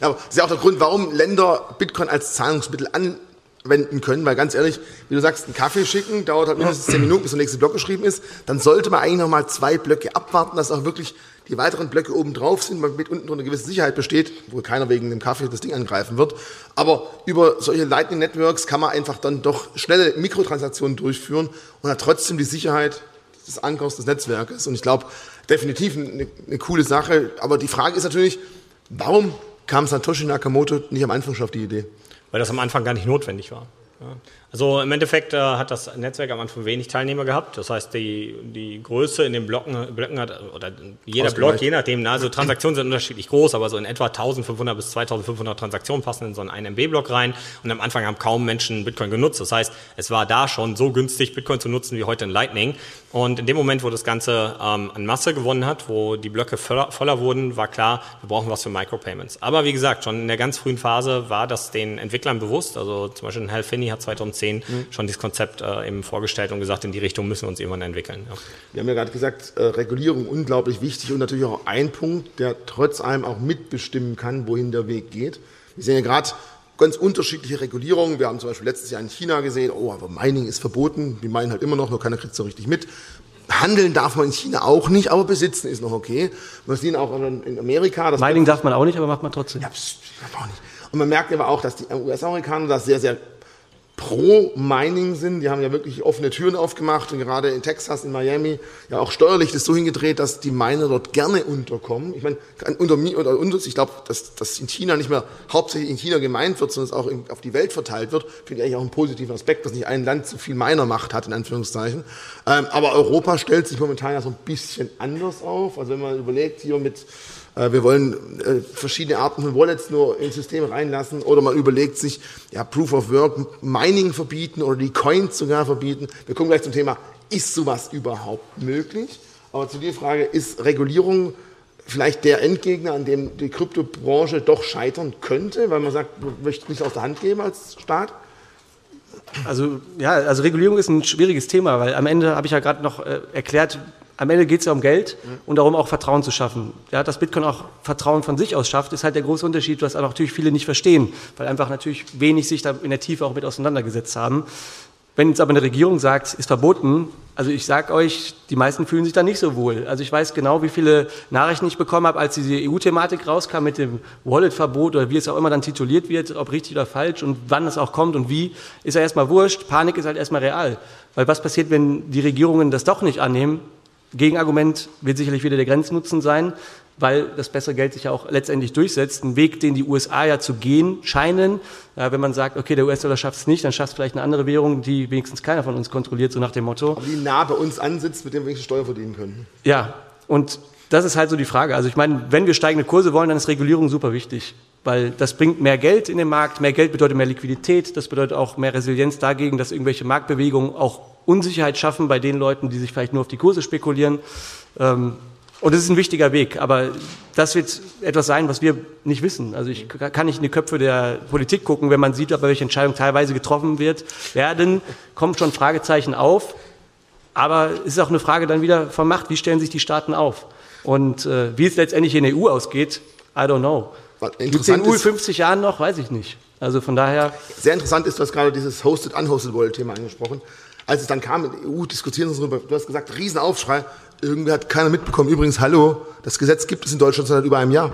Aber das ist ja auch der Grund, warum Länder Bitcoin als Zahlungsmittel an wenden können, weil ganz ehrlich, wie du sagst, einen Kaffee schicken dauert halt mindestens zehn Minuten, bis der nächste Block geschrieben ist. Dann sollte man eigentlich noch mal zwei Blöcke abwarten, dass auch wirklich die weiteren Blöcke oben drauf sind, damit unten eine gewisse Sicherheit besteht, wo keiner wegen dem Kaffee das Ding angreifen wird. Aber über solche Lightning Networks kann man einfach dann doch schnelle Mikrotransaktionen durchführen und hat trotzdem die Sicherheit des Ankers des Netzwerkes. Und ich glaube, definitiv eine, eine coole Sache. Aber die Frage ist natürlich, warum kam Satoshi Nakamoto nicht am Anfang schon auf die Idee? Weil das am Anfang gar nicht notwendig war. Also im Endeffekt äh, hat das Netzwerk am Anfang wenig Teilnehmer gehabt. Das heißt, die, die Größe in den Blocken, Blöcken hat, oder jeder Block, je nachdem, also Transaktionen sind unterschiedlich groß, aber so in etwa 1500 bis 2500 Transaktionen passen in so einen MB-Block rein. Und am Anfang haben kaum Menschen Bitcoin genutzt. Das heißt, es war da schon so günstig, Bitcoin zu nutzen wie heute in Lightning. Und in dem Moment, wo das Ganze ähm, an Masse gewonnen hat, wo die Blöcke voller, voller wurden, war klar, wir brauchen was für Micropayments. Aber wie gesagt, schon in der ganz frühen Phase war das den Entwicklern bewusst. Also zum Beispiel Hal Finney hat 2010 2010 mhm. schon dieses Konzept äh, eben vorgestellt und gesagt, in die Richtung müssen wir uns irgendwann entwickeln. Ja. Wir haben ja gerade gesagt, äh, Regulierung unglaublich wichtig und natürlich auch ein Punkt, der trotz allem auch mitbestimmen kann, wohin der Weg geht. Wir sehen ja gerade ganz unterschiedliche Regulierungen. Wir haben zum Beispiel letztes Jahr in China gesehen, oh, aber Mining ist verboten. Die meinen halt immer noch, nur keiner kriegt es so richtig mit. Handeln darf man in China auch nicht, aber besitzen ist noch okay. Wir sehen auch in Amerika. Mining darf man auch nicht, aber macht man trotzdem. Ja, pst, auch nicht. Und man merkt aber auch, dass die US-Amerikaner das sehr, sehr pro Mining sind. Die haben ja wirklich offene Türen aufgemacht und gerade in Texas, in Miami, ja auch steuerlich das so hingedreht, dass die Miner dort gerne unterkommen. Ich meine, unter mir oder unter, ich glaube, dass das in China nicht mehr hauptsächlich in China gemeint wird, sondern es auch in, auf die Welt verteilt wird, finde ich eigentlich auch einen positiven Aspekt, dass nicht ein Land zu viel Minermacht hat, in Anführungszeichen. Ähm, aber Europa stellt sich momentan ja so ein bisschen anders auf. Also wenn man überlegt, hier mit wir wollen äh, verschiedene Arten von Wallets nur ins System reinlassen oder man überlegt sich, ja, Proof of Work, Mining verbieten oder die Coins sogar verbieten. Wir kommen gleich zum Thema, ist sowas überhaupt möglich? Aber zu der Frage, ist Regulierung vielleicht der Endgegner, an dem die Kryptobranche doch scheitern könnte, weil man sagt, man möchte nicht aus der Hand geben als Staat? Also ja, also Regulierung ist ein schwieriges Thema, weil am Ende habe ich ja gerade noch äh, erklärt, am Ende geht es ja um Geld und darum auch Vertrauen zu schaffen. Ja, dass Bitcoin auch Vertrauen von sich aus schafft, ist halt der große Unterschied, was natürlich viele nicht verstehen, weil einfach natürlich wenig sich da in der Tiefe auch mit auseinandergesetzt haben. Wenn jetzt aber eine Regierung sagt, ist verboten, also ich sage euch, die meisten fühlen sich da nicht so wohl. Also ich weiß genau, wie viele Nachrichten ich bekommen habe, als diese EU-Thematik rauskam mit dem Wallet-Verbot oder wie es auch immer dann tituliert wird, ob richtig oder falsch und wann es auch kommt und wie, ist ja erstmal wurscht. Panik ist halt erstmal real. Weil was passiert, wenn die Regierungen das doch nicht annehmen? Gegenargument wird sicherlich wieder der Grenznutzen sein, weil das bessere Geld sich ja auch letztendlich durchsetzt. Ein Weg, den die USA ja zu gehen scheinen, ja, wenn man sagt, okay, der US-Dollar schafft es nicht, dann schafft es vielleicht eine andere Währung, die wenigstens keiner von uns kontrolliert, so nach dem Motto. Aber die nah bei uns ansitzt, mit dem wir wenigstens Steuer verdienen können. Ja, und das ist halt so die Frage. Also ich meine, wenn wir steigende Kurse wollen, dann ist Regulierung super wichtig, weil das bringt mehr Geld in den Markt. Mehr Geld bedeutet mehr Liquidität, das bedeutet auch mehr Resilienz dagegen, dass irgendwelche Marktbewegungen auch Unsicherheit schaffen bei den Leuten, die sich vielleicht nur auf die Kurse spekulieren. Ähm, und das ist ein wichtiger Weg, aber das wird etwas sein, was wir nicht wissen. Also ich kann nicht in die Köpfe der Politik gucken, wenn man sieht, aber welche Entscheidungen teilweise getroffen wird, werden, kommt schon Fragezeichen auf. Aber es ist auch eine Frage dann wieder von Macht, wie stellen sich die Staaten auf? Und äh, wie es letztendlich in der EU ausgeht, I don't know. Gibt es in EU 50 Jahren noch? Weiß ich nicht. Also von daher. Sehr interessant ist, du hast gerade dieses Hosted, Unhosted Wallet Thema angesprochen. Als es dann kam in der EU, diskutieren sie darüber, du hast gesagt, Riesenaufschrei. Irgendwie hat keiner mitbekommen. Übrigens, hallo, das Gesetz gibt es in Deutschland seit über einem Jahr.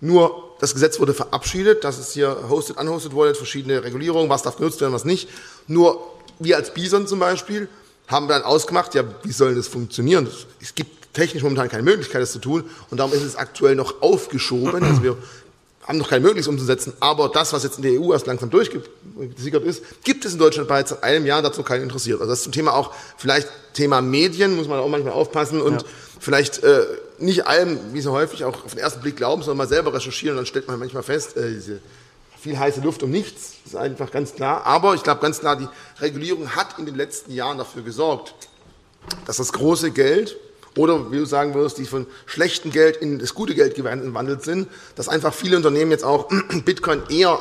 Nur das Gesetz wurde verabschiedet, das ist hier Hosted, Unhosted Wallet, verschiedene Regulierungen, was darf genutzt werden, was nicht. Nur wir als Bison zum Beispiel haben dann ausgemacht, ja, wie soll das funktionieren? Es gibt technisch momentan keine Möglichkeit, das zu tun und darum ist es aktuell noch aufgeschoben. Also wir haben noch keine Möglichkeit umzusetzen, aber das, was jetzt in der EU erst langsam durchgesickert ist, gibt es in Deutschland bereits seit einem Jahr dazu keinen interessiert. Also das ist zum Thema auch vielleicht Thema Medien, muss man auch manchmal aufpassen und ja. vielleicht äh, nicht allem, wie so häufig auch auf den ersten Blick glauben, sondern mal selber recherchieren und dann stellt man manchmal fest, äh, diese viel heiße Luft um nichts, ist einfach ganz klar. Aber ich glaube ganz klar, die Regulierung hat in den letzten Jahren dafür gesorgt, dass das große Geld oder wie du sagen würdest, die von schlechtem Geld in das gute Geld gewandelt sind, dass einfach viele Unternehmen jetzt auch Bitcoin eher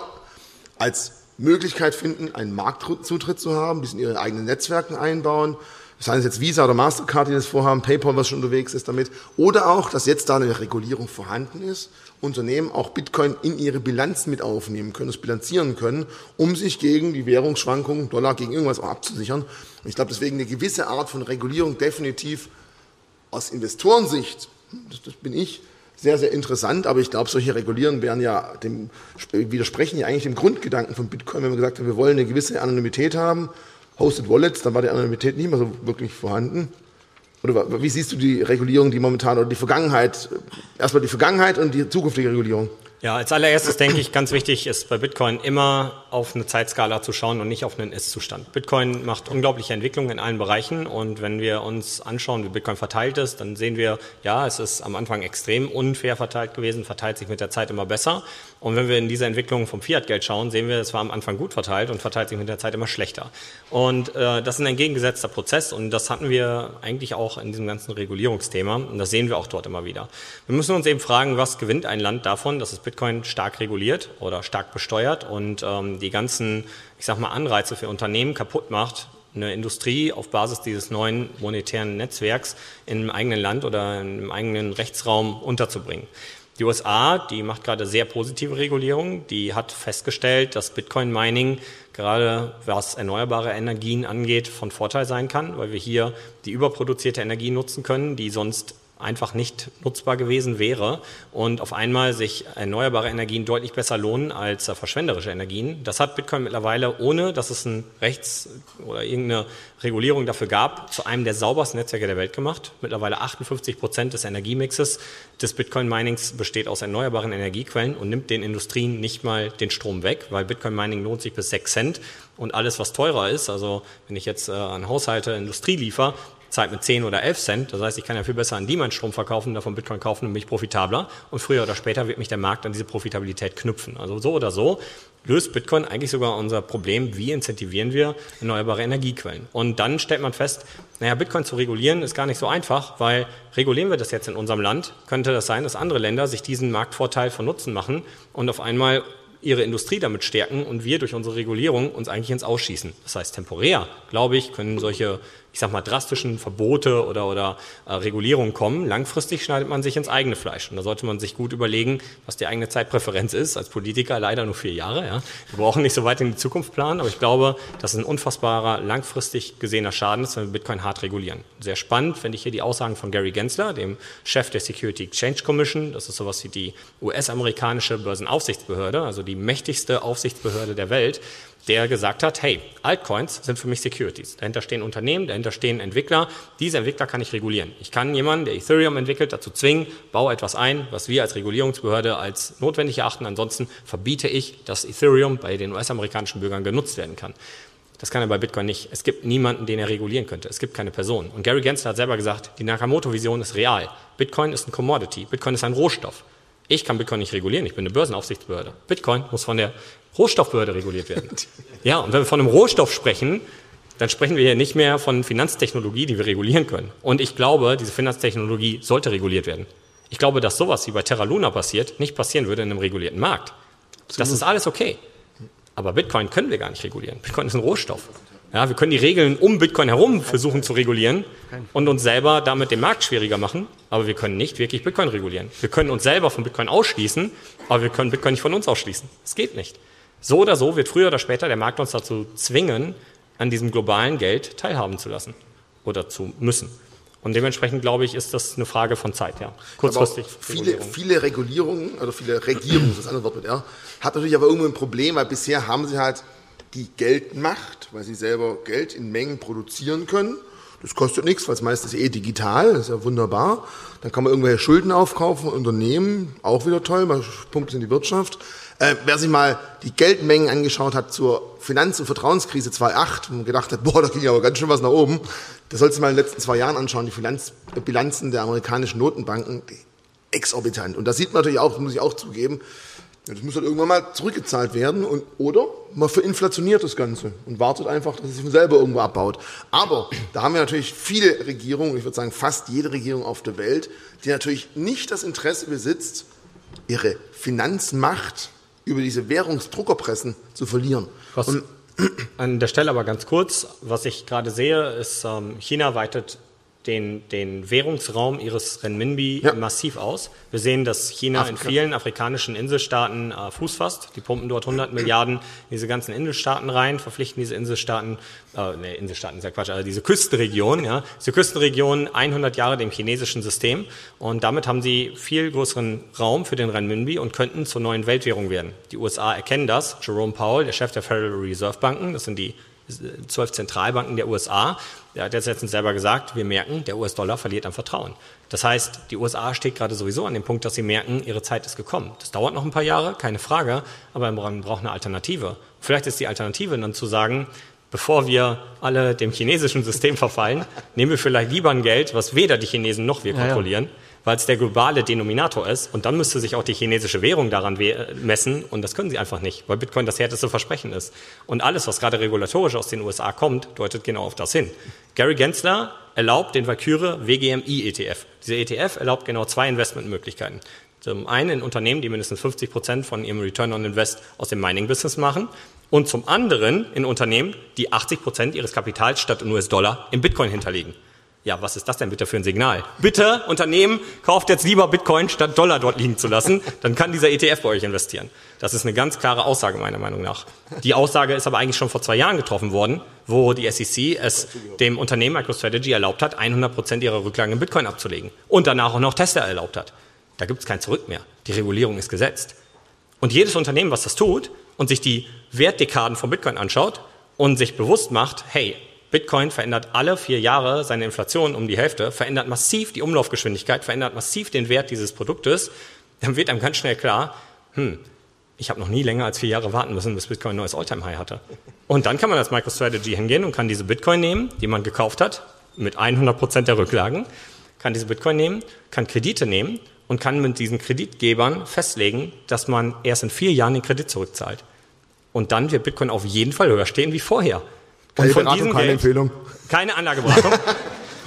als Möglichkeit finden, einen Marktzutritt zu haben, die in ihre eigenen Netzwerken einbauen. Seien es jetzt Visa oder Mastercard, die das vorhaben, PayPal, was schon unterwegs ist damit. Oder auch, dass jetzt da eine Regulierung vorhanden ist, Unternehmen auch Bitcoin in ihre Bilanz mit aufnehmen können, es bilanzieren können, um sich gegen die Währungsschwankungen, Dollar gegen irgendwas auch abzusichern. Und ich glaube, deswegen eine gewisse Art von Regulierung definitiv aus Investorensicht, das, bin ich, sehr, sehr interessant, aber ich glaube, solche Regulierungen wären ja dem, widersprechen ja eigentlich dem Grundgedanken von Bitcoin, wenn wir gesagt haben, wir wollen eine gewisse Anonymität haben. Hosted Wallets, dann war die Anonymität nicht mehr so wirklich vorhanden. Oder wie siehst du die Regulierung, die momentan, oder die Vergangenheit, erstmal die Vergangenheit und die zukünftige Regulierung? Ja, als allererstes denke ich, ganz wichtig ist bei Bitcoin immer auf eine Zeitskala zu schauen und nicht auf einen Ist-Zustand. Bitcoin macht unglaubliche Entwicklungen in allen Bereichen und wenn wir uns anschauen, wie Bitcoin verteilt ist, dann sehen wir, ja, es ist am Anfang extrem unfair verteilt gewesen, verteilt sich mit der Zeit immer besser. Und wenn wir in diese Entwicklung vom Fiat-Geld schauen, sehen wir, es war am Anfang gut verteilt und verteilt sich mit der Zeit immer schlechter. Und äh, das ist ein entgegengesetzter Prozess und das hatten wir eigentlich auch in diesem ganzen Regulierungsthema und das sehen wir auch dort immer wieder. Wir müssen uns eben fragen, was gewinnt ein Land davon, dass es Bitcoin stark reguliert oder stark besteuert und ähm, die ganzen, ich sag mal, Anreize für Unternehmen kaputt macht, eine Industrie auf Basis dieses neuen monetären Netzwerks im eigenen Land oder im eigenen Rechtsraum unterzubringen. Die USA, die macht gerade sehr positive Regulierung. Die hat festgestellt, dass Bitcoin-Mining gerade was erneuerbare Energien angeht, von Vorteil sein kann, weil wir hier die überproduzierte Energie nutzen können, die sonst einfach nicht nutzbar gewesen wäre und auf einmal sich erneuerbare Energien deutlich besser lohnen als verschwenderische Energien. Das hat Bitcoin mittlerweile, ohne dass es ein Rechts- oder irgendeine Regulierung dafür gab, zu einem der saubersten Netzwerke der Welt gemacht. Mittlerweile 58 Prozent des Energiemixes des Bitcoin-Minings besteht aus erneuerbaren Energiequellen und nimmt den Industrien nicht mal den Strom weg, weil Bitcoin-Mining lohnt sich bis 6 Cent und alles, was teurer ist, also wenn ich jetzt äh, an Haushalte Industrie liefere, zahlt mit 10 oder 11 Cent. Das heißt, ich kann ja viel besser an die meinen Strom verkaufen, davon Bitcoin kaufen und mich profitabler. Und früher oder später wird mich der Markt an diese Profitabilität knüpfen. Also so oder so löst Bitcoin eigentlich sogar unser Problem, wie incentivieren wir erneuerbare Energiequellen. Und dann stellt man fest, naja, Bitcoin zu regulieren ist gar nicht so einfach, weil regulieren wir das jetzt in unserem Land, könnte das sein, dass andere Länder sich diesen Marktvorteil von Nutzen machen und auf einmal ihre Industrie damit stärken und wir durch unsere Regulierung uns eigentlich ins Ausschießen. Das heißt, temporär, glaube ich, können solche ich sag mal, drastischen Verbote oder, oder äh, Regulierungen kommen. Langfristig schneidet man sich ins eigene Fleisch. Und da sollte man sich gut überlegen, was die eigene Zeitpräferenz ist. Als Politiker leider nur vier Jahre. Ja. Wir brauchen nicht so weit in die Zukunft planen, aber ich glaube, dass es ein unfassbarer, langfristig gesehener Schaden ist, wenn wir Bitcoin hart regulieren. Sehr spannend finde ich hier die Aussagen von Gary Gensler, dem Chef der Security Exchange Commission. Das ist sowas wie die US-amerikanische Börsenaufsichtsbehörde, also die mächtigste Aufsichtsbehörde der Welt der gesagt hat, hey, Altcoins sind für mich Securities. Dahinter stehen Unternehmen, dahinter stehen Entwickler. Diese Entwickler kann ich regulieren. Ich kann jemanden, der Ethereum entwickelt, dazu zwingen, baue etwas ein, was wir als Regulierungsbehörde als notwendig erachten. Ansonsten verbiete ich, dass Ethereum bei den US-amerikanischen Bürgern genutzt werden kann. Das kann er bei Bitcoin nicht. Es gibt niemanden, den er regulieren könnte. Es gibt keine Person. Und Gary Gensler hat selber gesagt, die Nakamoto-Vision ist real. Bitcoin ist ein Commodity. Bitcoin ist ein Rohstoff. Ich kann Bitcoin nicht regulieren. Ich bin eine Börsenaufsichtsbehörde. Bitcoin muss von der Rohstoffbehörde reguliert werden. Ja, und wenn wir von einem Rohstoff sprechen, dann sprechen wir hier nicht mehr von Finanztechnologie, die wir regulieren können. Und ich glaube, diese Finanztechnologie sollte reguliert werden. Ich glaube, dass sowas wie bei Terra Luna passiert, nicht passieren würde in einem regulierten Markt. Das ist alles okay. Aber Bitcoin können wir gar nicht regulieren. Bitcoin ist ein Rohstoff. Ja, wir können die Regeln um Bitcoin herum versuchen zu regulieren und uns selber damit den Markt schwieriger machen, aber wir können nicht wirklich Bitcoin regulieren. Wir können uns selber von Bitcoin ausschließen, aber wir können Bitcoin nicht von uns ausschließen. Das geht nicht. So oder so wird früher oder später der Markt uns dazu zwingen, an diesem globalen Geld teilhaben zu lassen oder zu müssen. Und dementsprechend glaube ich, ist das eine Frage von Zeit, ja. Kurzfristig. viele, Regulierung. viele Regulierungen oder viele Regierungen, das andere Wort mit R, hat natürlich aber irgendwo ein Problem, weil bisher haben sie halt die Geldmacht, weil sie selber Geld in Mengen produzieren können. Das kostet nichts, weil es meistens eh digital, das ist ja wunderbar. Dann kann man irgendwelche Schulden aufkaufen, Unternehmen, auch wieder toll, man pumpt in die Wirtschaft. Äh, wer sich mal die Geldmengen angeschaut hat zur Finanz- und Vertrauenskrise 2008 und gedacht hat, boah, da ging aber ganz schön was nach oben, der sollte sich mal in den letzten zwei Jahren anschauen, die Finanzbilanzen der amerikanischen Notenbanken, exorbitant. Und da sieht man natürlich auch, das muss ich auch zugeben, das muss halt irgendwann mal zurückgezahlt werden und, oder man verinflationiert das Ganze und wartet einfach, dass es sich von selber irgendwo abbaut. Aber da haben wir natürlich viele Regierungen, ich würde sagen fast jede Regierung auf der Welt, die natürlich nicht das Interesse besitzt, ihre Finanzmacht über diese Währungsdruckerpressen zu verlieren. An der Stelle aber ganz kurz, was ich gerade sehe, ist, ähm, China weitet den, den Währungsraum ihres Renminbi ja. massiv aus. Wir sehen, dass China Afrika. in vielen afrikanischen Inselstaaten äh, Fuß fasst. Die pumpen dort 100 Milliarden in diese ganzen Inselstaaten rein, verpflichten diese Inselstaaten, äh, nee, Inselstaaten ist ja Quatsch, also diese Küstenregion, ja, diese Küstenregion 100 Jahre dem chinesischen System und damit haben sie viel größeren Raum für den Renminbi und könnten zur neuen Weltwährung werden. Die USA erkennen das. Jerome Powell, der Chef der Federal Reserve Banken, das sind die zwölf Zentralbanken der USA, der hat jetzt letztens selber gesagt, wir merken, der US-Dollar verliert an Vertrauen. Das heißt, die USA steht gerade sowieso an dem Punkt, dass sie merken, ihre Zeit ist gekommen. Das dauert noch ein paar Jahre, keine Frage, aber man braucht eine Alternative. Vielleicht ist die Alternative dann zu sagen, bevor wir alle dem chinesischen System verfallen, nehmen wir vielleicht lieber ein Geld, was weder die Chinesen noch wir kontrollieren. Ja, ja weil es der globale Denominator ist. Und dann müsste sich auch die chinesische Währung daran messen. Und das können sie einfach nicht, weil Bitcoin das härteste Versprechen ist. Und alles, was gerade regulatorisch aus den USA kommt, deutet genau auf das hin. Gary Gensler erlaubt den Valkyrie WGMI ETF. Dieser ETF erlaubt genau zwei Investmentmöglichkeiten. Zum einen in Unternehmen, die mindestens 50 Prozent von ihrem Return on Invest aus dem Mining-Business machen. Und zum anderen in Unternehmen, die 80 Prozent ihres Kapitals statt in US-Dollar in Bitcoin hinterlegen. Ja, was ist das denn bitte für ein Signal? Bitte, Unternehmen, kauft jetzt lieber Bitcoin, statt Dollar dort liegen zu lassen. Dann kann dieser ETF bei euch investieren. Das ist eine ganz klare Aussage meiner Meinung nach. Die Aussage ist aber eigentlich schon vor zwei Jahren getroffen worden, wo die SEC es dem Unternehmen MicroStrategy erlaubt hat, 100 Prozent ihrer Rücklagen in Bitcoin abzulegen. Und danach auch noch Tesla erlaubt hat. Da gibt es kein Zurück mehr. Die Regulierung ist gesetzt. Und jedes Unternehmen, was das tut und sich die Wertdekaden von Bitcoin anschaut und sich bewusst macht, hey, Bitcoin verändert alle vier Jahre seine Inflation um die Hälfte, verändert massiv die Umlaufgeschwindigkeit, verändert massiv den Wert dieses Produktes, dann wird einem ganz schnell klar, hm, ich habe noch nie länger als vier Jahre warten müssen, bis Bitcoin ein neues Alltime-High hatte. Und dann kann man als MicroStrategy hingehen und kann diese Bitcoin nehmen, die man gekauft hat, mit 100 Prozent der Rücklagen, kann diese Bitcoin nehmen, kann Kredite nehmen und kann mit diesen Kreditgebern festlegen, dass man erst in vier Jahren den Kredit zurückzahlt. Und dann wird Bitcoin auf jeden Fall höher stehen wie vorher. Keine und von Beratung, diesem keine Geld, Empfehlung. Keine Anlageberatung.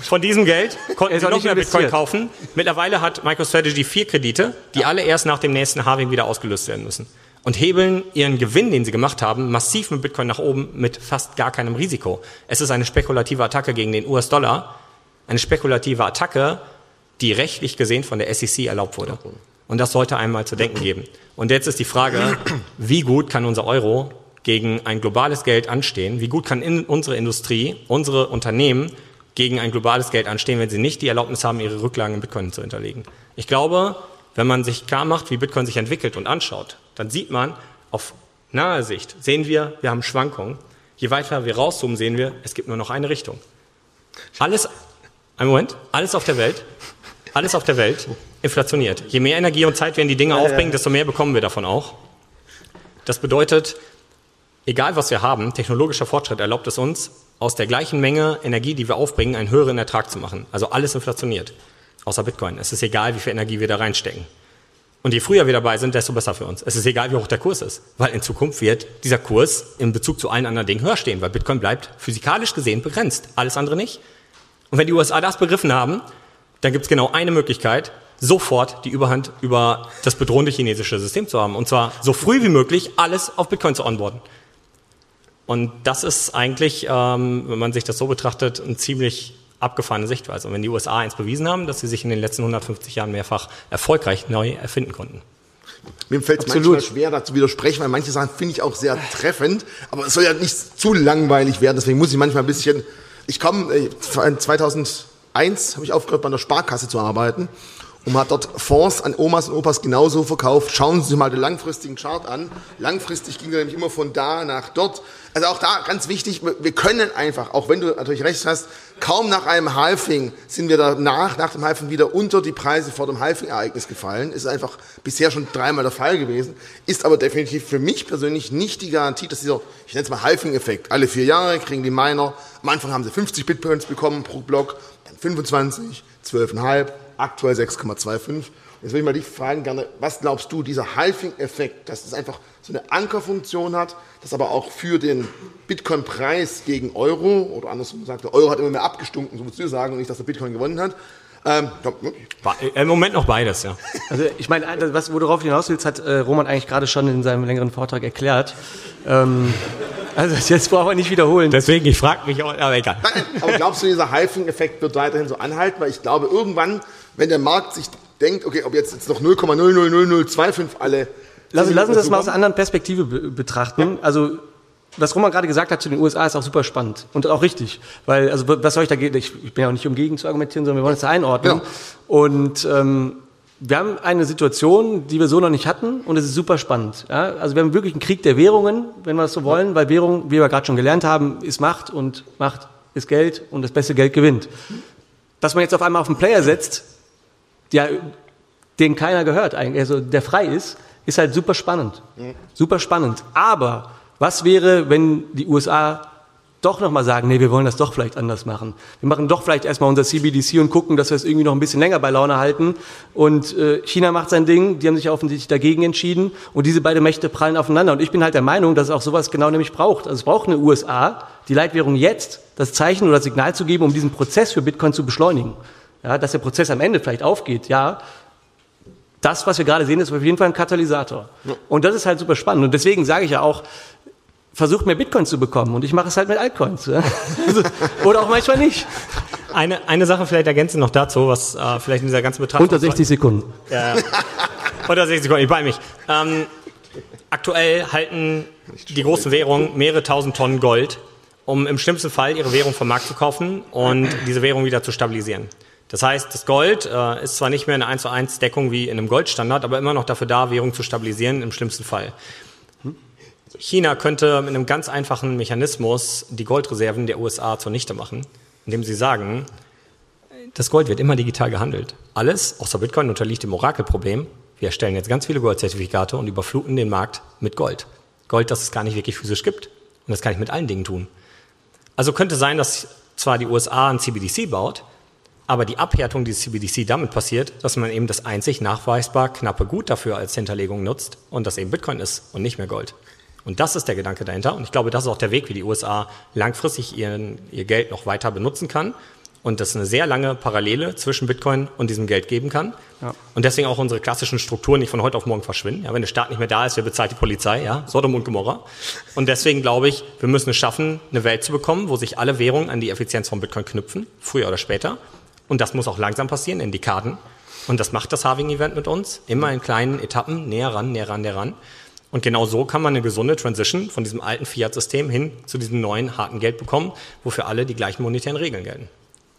von diesem Geld konnten sie noch mehr Bitcoin kaufen. Mittlerweile hat MicroStrategy vier Kredite, die ja. alle erst nach dem nächsten Halving wieder ausgelöst werden müssen. Und hebeln ihren Gewinn, den sie gemacht haben, massiv mit Bitcoin nach oben mit fast gar keinem Risiko. Es ist eine spekulative Attacke gegen den US-Dollar. Eine spekulative Attacke, die rechtlich gesehen von der SEC erlaubt wurde. Und das sollte einmal zu denken geben. Und jetzt ist die Frage, wie gut kann unser Euro gegen ein globales Geld anstehen? Wie gut kann in unsere Industrie, unsere Unternehmen gegen ein globales Geld anstehen, wenn sie nicht die Erlaubnis haben, ihre Rücklagen in Bitcoin zu hinterlegen? Ich glaube, wenn man sich klar macht, wie Bitcoin sich entwickelt und anschaut, dann sieht man auf nahe Sicht, sehen wir, wir haben Schwankungen. Je weiter wir rauszoomen, sehen wir, es gibt nur noch eine Richtung. Alles, ein Moment, alles auf der Welt, alles auf der Welt inflationiert. Je mehr Energie und Zeit wir in die Dinge aufbringen, desto mehr bekommen wir davon auch. Das bedeutet, Egal was wir haben, technologischer Fortschritt erlaubt es uns, aus der gleichen Menge Energie, die wir aufbringen, einen höheren Ertrag zu machen. Also alles inflationiert. Außer Bitcoin. Es ist egal, wie viel Energie wir da reinstecken. Und je früher wir dabei sind, desto besser für uns. Es ist egal, wie hoch der Kurs ist. Weil in Zukunft wird dieser Kurs in Bezug zu allen anderen Dingen höher stehen, weil Bitcoin bleibt physikalisch gesehen begrenzt. Alles andere nicht. Und wenn die USA das begriffen haben, dann gibt es genau eine Möglichkeit, sofort die Überhand über das bedrohende chinesische System zu haben. Und zwar so früh wie möglich alles auf Bitcoin zu onboarden. Und das ist eigentlich, ähm, wenn man sich das so betrachtet, eine ziemlich abgefahrene Sichtweise. Und wenn die USA eins bewiesen haben, dass sie sich in den letzten 150 Jahren mehrfach erfolgreich neu erfinden konnten. Mir fällt es manchmal schwer, dazu widersprechen, weil manche Sachen finde ich auch sehr treffend, aber es soll ja nicht zu langweilig werden, deswegen muss ich manchmal ein bisschen, ich komme, 2001 äh, habe ich aufgehört, bei einer Sparkasse zu arbeiten und man hat dort Fonds an Omas und Opas genauso verkauft. Schauen Sie sich mal den langfristigen Chart an. Langfristig ging er nämlich immer von da nach dort. Also auch da ganz wichtig, wir können einfach, auch wenn du natürlich recht hast, kaum nach einem Halfing sind wir danach, nach dem Halfing wieder unter die Preise vor dem Halfing-Ereignis gefallen. Ist einfach bisher schon dreimal der Fall gewesen. Ist aber definitiv für mich persönlich nicht die Garantie, dass dieser, ich nenne es mal Halfing-Effekt, alle vier Jahre kriegen die Miner, am Anfang haben sie 50 Bitcoins bekommen pro Block, dann 25, 12,5, aktuell 6,25. Jetzt will ich mal dich fragen gerne, was glaubst du, dieser Halving-Effekt, dass es einfach so eine Ankerfunktion hat, das aber auch für den Bitcoin-Preis gegen Euro, oder andersrum gesagt, der Euro hat immer mehr abgestunken, so würdest du sagen, und nicht, dass der Bitcoin gewonnen hat. Ähm, Im Moment noch beides, ja. Also ich meine, was, worauf du hinaus willst, hat äh, Roman eigentlich gerade schon in seinem längeren Vortrag erklärt. Ähm, also jetzt brauchen wir nicht wiederholen. Deswegen, ich frage mich auch, aber egal. Nein, aber glaubst du, dieser Halving-Effekt wird weiterhin so anhalten? Weil ich glaube, irgendwann, wenn der Markt sich denkt, okay, ob jetzt, jetzt noch 0,000025 alle. Lass, lassen uns das mal aus einer anderen Perspektive betrachten. Ja. Also was Roman gerade gesagt hat zu den USA ist auch super spannend und auch richtig, weil also was soll ich da ich, ich bin ja auch nicht um gegen zu argumentieren, sondern wir wollen es da einordnen. Ja. Und ähm, wir haben eine Situation, die wir so noch nicht hatten und es ist super spannend. Ja? Also wir haben wirklich einen Krieg der Währungen, wenn wir das so wollen, weil Währung, wie wir gerade schon gelernt haben, ist Macht und Macht ist Geld und das beste Geld gewinnt. Dass man jetzt auf einmal auf einen Player setzt, der, den keiner gehört eigentlich, also der frei ist, ist halt super spannend. Mhm. Super spannend. Aber was wäre, wenn die USA doch nochmal sagen, nee, wir wollen das doch vielleicht anders machen. Wir machen doch vielleicht erstmal unser CBDC und gucken, dass wir es irgendwie noch ein bisschen länger bei Laune halten. Und äh, China macht sein Ding, die haben sich offensichtlich dagegen entschieden und diese beiden Mächte prallen aufeinander. Und ich bin halt der Meinung, dass es auch sowas genau nämlich braucht. Also es braucht eine USA, die Leitwährung jetzt das Zeichen oder das Signal zu geben, um diesen Prozess für Bitcoin zu beschleunigen ja, dass der Prozess am Ende vielleicht aufgeht, ja. Das, was wir gerade sehen, ist auf jeden Fall ein Katalysator. Ja. Und das ist halt super spannend. Und deswegen sage ich ja auch, versucht mehr Bitcoin zu bekommen. Und ich mache es halt mit Altcoins. Ja. Also, oder auch manchmal nicht. eine, eine Sache vielleicht ergänzen noch dazu, was äh, vielleicht in dieser ganzen Betrachtung... Unter 60 Sekunden. Ja, unter 60 Sekunden, ich bei mich. Ähm, aktuell halten die großen Währungen mehrere tausend Tonnen Gold, um im schlimmsten Fall ihre Währung vom Markt zu kaufen und diese Währung wieder zu stabilisieren. Das heißt, das Gold äh, ist zwar nicht mehr eine 1 zu 1 Deckung wie in einem Goldstandard, aber immer noch dafür da, Währung zu stabilisieren im schlimmsten Fall. China könnte mit einem ganz einfachen Mechanismus die Goldreserven der USA zunichte machen, indem sie sagen, das Gold wird immer digital gehandelt. Alles, außer Bitcoin, unterliegt dem Orakelproblem. Wir erstellen jetzt ganz viele Goldzertifikate und überfluten den Markt mit Gold. Gold, das es gar nicht wirklich physisch gibt. Und das kann ich mit allen Dingen tun. Also könnte sein, dass zwar die USA ein CBDC baut, aber die Abhärtung dieses CBDC damit passiert, dass man eben das einzig nachweisbar knappe Gut dafür als Hinterlegung nutzt und das eben Bitcoin ist und nicht mehr Gold. Und das ist der Gedanke dahinter. Und ich glaube, das ist auch der Weg, wie die USA langfristig ihren, ihr Geld noch weiter benutzen kann. Und das eine sehr lange Parallele zwischen Bitcoin und diesem Geld geben kann. Ja. Und deswegen auch unsere klassischen Strukturen nicht von heute auf morgen verschwinden. Ja, wenn der Staat nicht mehr da ist, wer bezahlt die Polizei? Ja, Sodom und Gomorra. Und deswegen glaube ich, wir müssen es schaffen, eine Welt zu bekommen, wo sich alle Währungen an die Effizienz von Bitcoin knüpfen, früher oder später. Und das muss auch langsam passieren, in Dekaden. Und das macht das Halving-Event mit uns. Immer in kleinen Etappen, näher ran, näher ran, näher ran. Und genau so kann man eine gesunde Transition von diesem alten Fiat-System hin zu diesem neuen harten Geld bekommen, wo für alle die gleichen monetären Regeln gelten.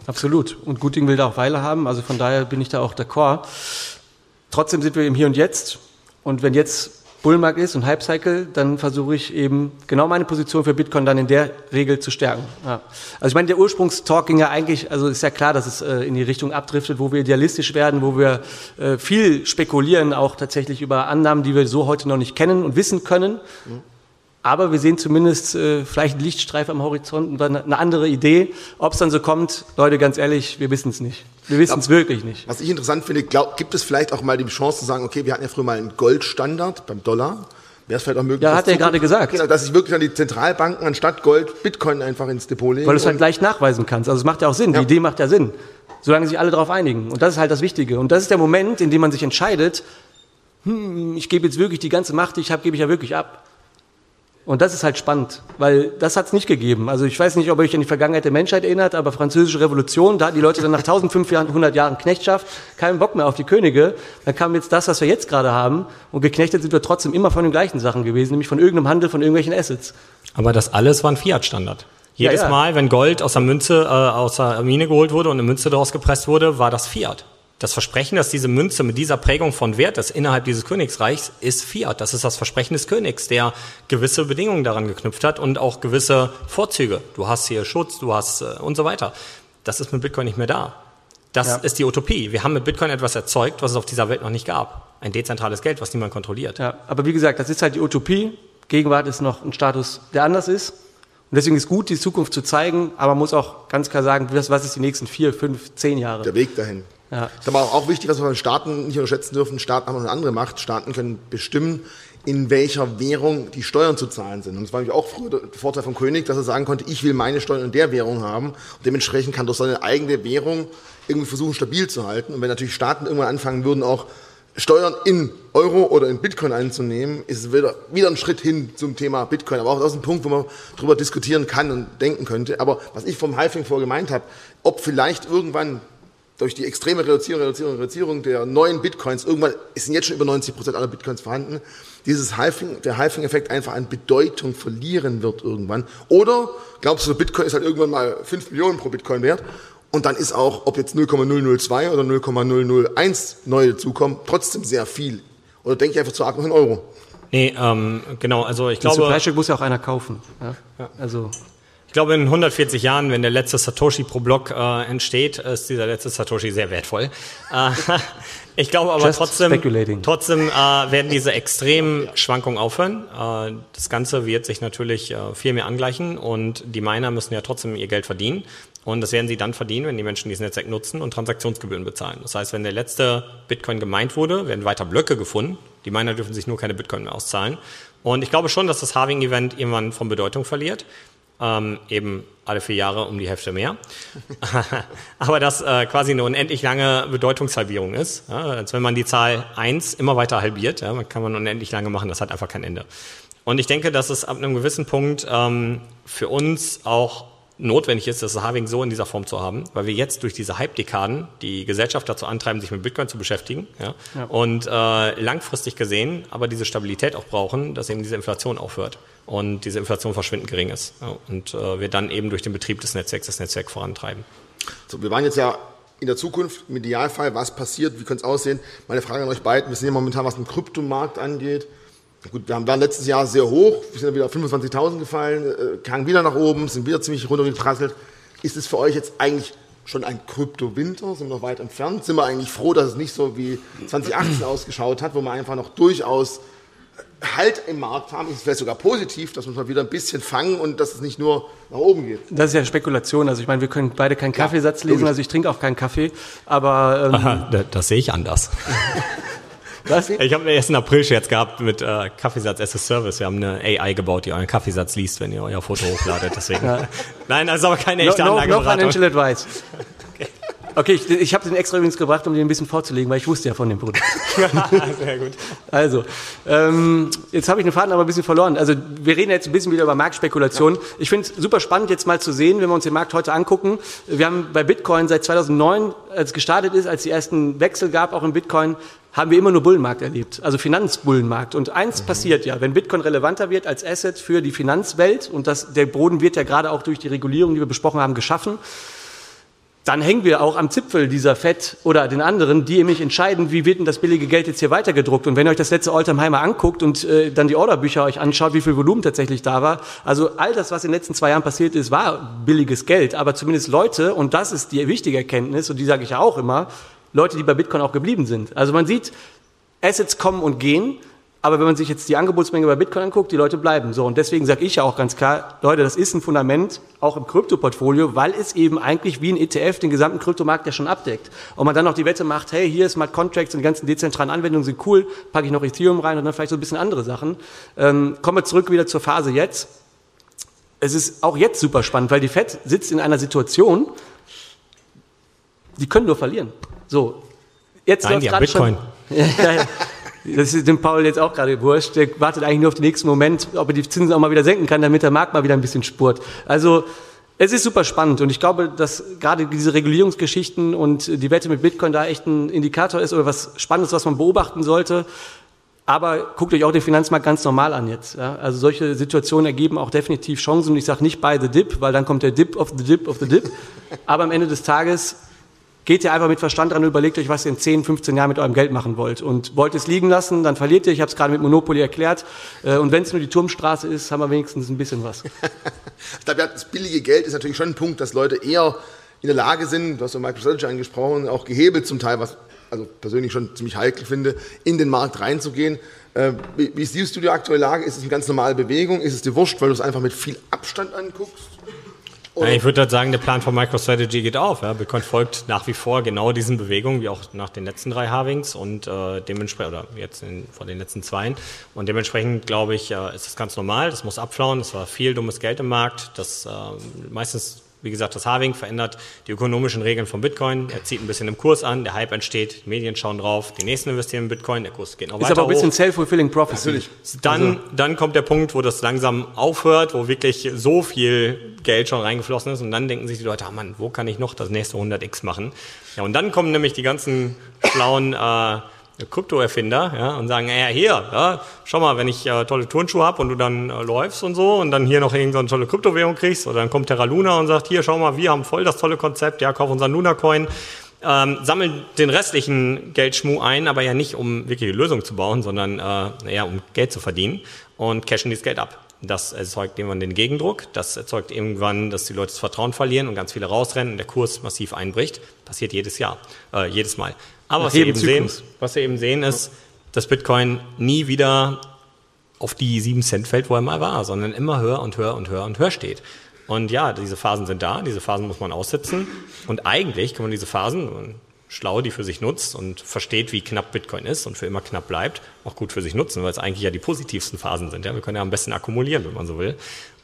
Absolut. Und Guting will da auch Weile haben. Also von daher bin ich da auch d'accord. Trotzdem sind wir im Hier und Jetzt. Und wenn jetzt Bullmarkt ist und Hype-Cycle, dann versuche ich eben genau meine Position für Bitcoin dann in der Regel zu stärken. Ja. Also ich meine, der Ursprungstalk ging ja eigentlich, also ist ja klar, dass es äh, in die Richtung abdriftet, wo wir idealistisch werden, wo wir äh, viel spekulieren, auch tatsächlich über Annahmen, die wir so heute noch nicht kennen und wissen können. Mhm. Aber wir sehen zumindest äh, vielleicht einen Lichtstreif am Horizont und dann eine andere Idee. Ob es dann so kommt, Leute, ganz ehrlich, wir wissen es nicht. Wir wissen es wirklich nicht. Was ich interessant finde, glaub, gibt es vielleicht auch mal die Chance zu sagen, okay, wir hatten ja früher mal einen Goldstandard beim Dollar. Wäre es vielleicht auch möglich, ja, hat er gerade gesagt. Genau, dass ich wirklich an die Zentralbanken anstatt Gold Bitcoin einfach ins Depot legen. Weil du es halt gleich nachweisen kannst. Also es macht ja auch Sinn. Ja. Die Idee macht ja Sinn. Solange sich alle darauf einigen. Und das ist halt das Wichtige. Und das ist der Moment, in dem man sich entscheidet, hm, ich gebe jetzt wirklich die ganze Macht, die ich habe, gebe ich ja wirklich ab. Und das ist halt spannend, weil das hat es nicht gegeben. Also ich weiß nicht, ob ihr euch an die Vergangenheit der Menschheit erinnert, aber französische Revolution, da hatten die Leute dann nach 1500 Jahren Knechtschaft keinen Bock mehr auf die Könige. Dann kam jetzt das, was wir jetzt gerade haben. Und geknechtet sind wir trotzdem immer von den gleichen Sachen gewesen, nämlich von irgendeinem Handel, von irgendwelchen Assets. Aber das alles war ein Fiat-Standard. Jedes ja, ja. Mal, wenn Gold aus der Münze, äh, aus der Mine geholt wurde und eine Münze daraus gepresst wurde, war das Fiat. Das Versprechen, dass diese Münze mit dieser Prägung von Wert ist innerhalb dieses Königsreichs, ist Fiat. Das ist das Versprechen des Königs, der gewisse Bedingungen daran geknüpft hat und auch gewisse Vorzüge. Du hast hier Schutz, du hast äh, und so weiter. Das ist mit Bitcoin nicht mehr da. Das ja. ist die Utopie. Wir haben mit Bitcoin etwas erzeugt, was es auf dieser Welt noch nicht gab. Ein dezentrales Geld, was niemand kontrolliert. Ja, aber wie gesagt, das ist halt die Utopie. Gegenwart ist noch ein Status, der anders ist. Und deswegen ist gut, die Zukunft zu zeigen, aber man muss auch ganz klar sagen, was, was ist die nächsten vier, fünf, zehn Jahre? Der Weg dahin. Ja. Ist aber auch wichtig, was wir von Staaten nicht unterschätzen dürfen. Staaten haben eine andere Macht. Staaten können bestimmen, in welcher Währung die Steuern zu zahlen sind. Und das war nämlich auch früher der Vorteil vom König, dass er sagen konnte, ich will meine Steuern in der Währung haben. Und dementsprechend kann durch seine eigene Währung irgendwie versuchen, stabil zu halten. Und wenn natürlich Staaten irgendwann anfangen würden, auch Steuern in Euro oder in Bitcoin einzunehmen, ist es wieder, wieder ein Schritt hin zum Thema Bitcoin. Aber auch das ist ein Punkt, wo man darüber diskutieren kann und denken könnte. Aber was ich vom Halfing vor gemeint habe, ob vielleicht irgendwann durch die extreme Reduzierung, Reduzierung, Reduzierung der neuen Bitcoins, irgendwann sind jetzt schon über 90 Prozent aller Bitcoins vorhanden, dieses Halving, der Halving-Effekt einfach an Bedeutung verlieren wird irgendwann. Oder glaubst du, Bitcoin ist halt irgendwann mal 5 Millionen pro Bitcoin wert und dann ist auch, ob jetzt 0,002 oder 0,001 neue dazukommen, trotzdem sehr viel. Oder denke ich einfach zu arg noch in Euro? Nee, ähm, genau, also ich glaube... Das muss ja auch einer kaufen. Ja? Ja. Also ich glaube, in 140 Jahren, wenn der letzte Satoshi pro Block äh, entsteht, ist dieser letzte Satoshi sehr wertvoll. Äh, ich glaube aber Just trotzdem, trotzdem äh, werden diese extremen Schwankungen aufhören. Äh, das Ganze wird sich natürlich äh, viel mehr angleichen und die Miner müssen ja trotzdem ihr Geld verdienen. Und das werden sie dann verdienen, wenn die Menschen dieses Netzwerk nutzen und Transaktionsgebühren bezahlen. Das heißt, wenn der letzte Bitcoin gemeint wurde, werden weiter Blöcke gefunden. Die Miner dürfen sich nur keine Bitcoin mehr auszahlen. Und ich glaube schon, dass das Halving-Event irgendwann von Bedeutung verliert ähm, eben alle vier Jahre um die Hälfte mehr. Aber das äh, quasi eine unendlich lange Bedeutungshalbierung ist. Ja, als wenn man die Zahl 1 immer weiter halbiert, ja, kann man unendlich lange machen, das hat einfach kein Ende. Und ich denke, dass es ab einem gewissen Punkt ähm, für uns auch notwendig ist, das Halving so in dieser Form zu haben, weil wir jetzt durch diese Hype-Dekaden die Gesellschaft dazu antreiben, sich mit Bitcoin zu beschäftigen ja, ja. und äh, langfristig gesehen aber diese Stabilität auch brauchen, dass eben diese Inflation aufhört und diese Inflation verschwindend gering ist ja, und äh, wir dann eben durch den Betrieb des Netzwerks das Netzwerk vorantreiben. So, wir waren jetzt ja in der Zukunft, im Idealfall, was passiert, wie könnte es aussehen? Meine Frage an euch beiden, wir sehen ja momentan, was den Kryptomarkt angeht, Gut, wir haben, waren letztes Jahr sehr hoch, wir sind wieder auf 25.000 gefallen, äh, kamen wieder nach oben, sind wieder ziemlich runtergeprasselt. Ist es für euch jetzt eigentlich schon ein Krypto-Winter? Sind wir noch weit entfernt? Sind wir eigentlich froh, dass es nicht so wie 2018 ausgeschaut hat, wo wir einfach noch durchaus Halt im Markt haben, ist es vielleicht sogar positiv, dass wir uns mal wieder ein bisschen fangen und dass es nicht nur nach oben geht. Das ist ja Spekulation. Also ich meine, wir können beide keinen Kaffeesatz lesen, also ich trinke auch keinen Kaffee, aber... Ähm, Aha, das, das sehe ich anders. Was? Ich habe erst einen April-Scherz gehabt mit äh, Kaffeesatz as a Service. Wir haben eine AI gebaut, die euren Kaffeesatz liest, wenn ihr euer Foto hochladet. Deswegen. Nein, das ist aber keine echte no, no, Anlageberatung. No financial advice. Okay, ich, ich habe den extra übrigens gebracht, um den ein bisschen vorzulegen, weil ich wusste ja von dem Produkt. Sehr gut. Also, ähm, jetzt habe ich den Faden aber ein bisschen verloren. Also, wir reden jetzt ein bisschen wieder über Marktspekulation. Ja. Ich finde es super spannend, jetzt mal zu sehen, wenn wir uns den Markt heute angucken. Wir haben bei Bitcoin seit 2009, als es gestartet ist, als die ersten Wechsel gab, auch in Bitcoin, haben wir immer nur Bullenmarkt erlebt, also Finanzbullenmarkt. Und eins mhm. passiert ja, wenn Bitcoin relevanter wird als Asset für die Finanzwelt, und das, der Boden wird ja gerade auch durch die Regulierung, die wir besprochen haben, geschaffen, dann hängen wir auch am Zipfel dieser FED oder den anderen, die nämlich entscheiden, wie wird denn das billige Geld jetzt hier weitergedruckt. Und wenn ihr euch das letzte Alltime anguckt und äh, dann die Orderbücher euch anschaut, wie viel Volumen tatsächlich da war, also all das, was in den letzten zwei Jahren passiert ist, war billiges Geld. Aber zumindest Leute, und das ist die wichtige Erkenntnis, und die sage ich ja auch immer, Leute, die bei Bitcoin auch geblieben sind. Also man sieht, Assets kommen und gehen, aber wenn man sich jetzt die Angebotsmenge bei Bitcoin anguckt, die Leute bleiben so. Und deswegen sage ich ja auch ganz klar, Leute, das ist ein Fundament, auch im Kryptoportfolio, weil es eben eigentlich wie ein ETF den gesamten Kryptomarkt ja schon abdeckt. Und man dann noch die Wette macht, hey, hier Smart Contracts und die ganzen dezentralen Anwendungen sind cool, packe ich noch Ethereum rein und dann vielleicht so ein bisschen andere Sachen. Ähm, kommen wir zurück wieder zur Phase jetzt. Es ist auch jetzt super spannend, weil die FED sitzt in einer Situation, die können nur verlieren. So, jetzt Nein, läuft gerade Bitcoin. Schon, das ist dem Paul jetzt auch gerade wurscht. Der wartet eigentlich nur auf den nächsten Moment, ob er die Zinsen auch mal wieder senken kann, damit der Markt mal wieder ein bisschen spurt. Also es ist super spannend und ich glaube, dass gerade diese Regulierungsgeschichten und die Wette mit Bitcoin da echt ein Indikator ist oder was Spannendes, was man beobachten sollte. Aber guckt euch auch den Finanzmarkt ganz normal an jetzt. Ja? Also solche Situationen ergeben auch definitiv Chancen. Und ich sage nicht by the dip, weil dann kommt der Dip of the Dip of the Dip. Aber am Ende des Tages Geht ihr einfach mit Verstand dran und überlegt euch, was ihr in 10, 15 Jahren mit eurem Geld machen wollt. Und wollt es liegen lassen, dann verliert ihr. Ich habe es gerade mit Monopoly erklärt. Äh, und wenn es nur die Turmstraße ist, haben wir wenigstens ein bisschen was. ich glaube, das billige Geld ist natürlich schon ein Punkt, dass Leute eher in der Lage sind, du hast ja MicroStrategy angesprochen, auch gehebelt zum Teil, was also persönlich schon ziemlich heikel finde, in den Markt reinzugehen. Äh, wie siehst du die aktuelle Lage? Ist es eine ganz normale Bewegung? Ist es dir wurscht, weil du es einfach mit viel Abstand anguckst? Oder? Ich würde halt sagen, der Plan von MicroStrategy geht auf. Ja. Bitcoin folgt nach wie vor genau diesen Bewegungen, wie auch nach den letzten drei Halvings und äh, dementsprechend, oder jetzt in, vor den letzten zwei. Und dementsprechend, glaube ich, äh, ist das ganz normal. Das muss abflauen. Es war viel dummes Geld im Markt. Das äh, meistens wie gesagt, das Halving verändert die ökonomischen Regeln von Bitcoin. Er zieht ein bisschen im Kurs an, der Hype entsteht, die Medien schauen drauf, die nächsten investieren in Bitcoin, der Kurs geht noch ist weiter Ist aber ein bisschen self-fulfilling prophecy. Natürlich. Dann, also. dann kommt der Punkt, wo das langsam aufhört, wo wirklich so viel Geld schon reingeflossen ist und dann denken sich die Leute, ah Mann, wo kann ich noch das nächste 100x machen? Ja, und dann kommen nämlich die ganzen schlauen äh, Krypto-Erfinder ja, und sagen, ja, hier, ja, schau mal, wenn ich äh, tolle Turnschuhe habe und du dann äh, läufst und so und dann hier noch irgendeine tolle Kryptowährung kriegst oder dann kommt Terra Luna und sagt, hier, schau mal, wir haben voll das tolle Konzept, ja, kauf unseren Luna-Coin, ähm, sammeln den restlichen Geldschmuh ein, aber ja nicht, um wirklich eine Lösung zu bauen, sondern äh, ja, um Geld zu verdienen und cashen dieses Geld ab. Das erzeugt irgendwann den Gegendruck, das erzeugt irgendwann, dass die Leute das Vertrauen verlieren und ganz viele rausrennen und der Kurs massiv einbricht. Passiert jedes Jahr, äh, jedes Mal. Aber was wir, eben sehen, was wir eben sehen, ist, dass Bitcoin nie wieder auf die 7 Cent fällt, wo er mal war, sondern immer höher und höher und höher und höher steht. Und ja, diese Phasen sind da, diese Phasen muss man aussitzen. Und eigentlich kann man diese Phasen, schlau die für sich nutzt und versteht, wie knapp Bitcoin ist und für immer knapp bleibt, auch gut für sich nutzen, weil es eigentlich ja die positivsten Phasen sind. Ja, wir können ja am besten akkumulieren, wenn man so will.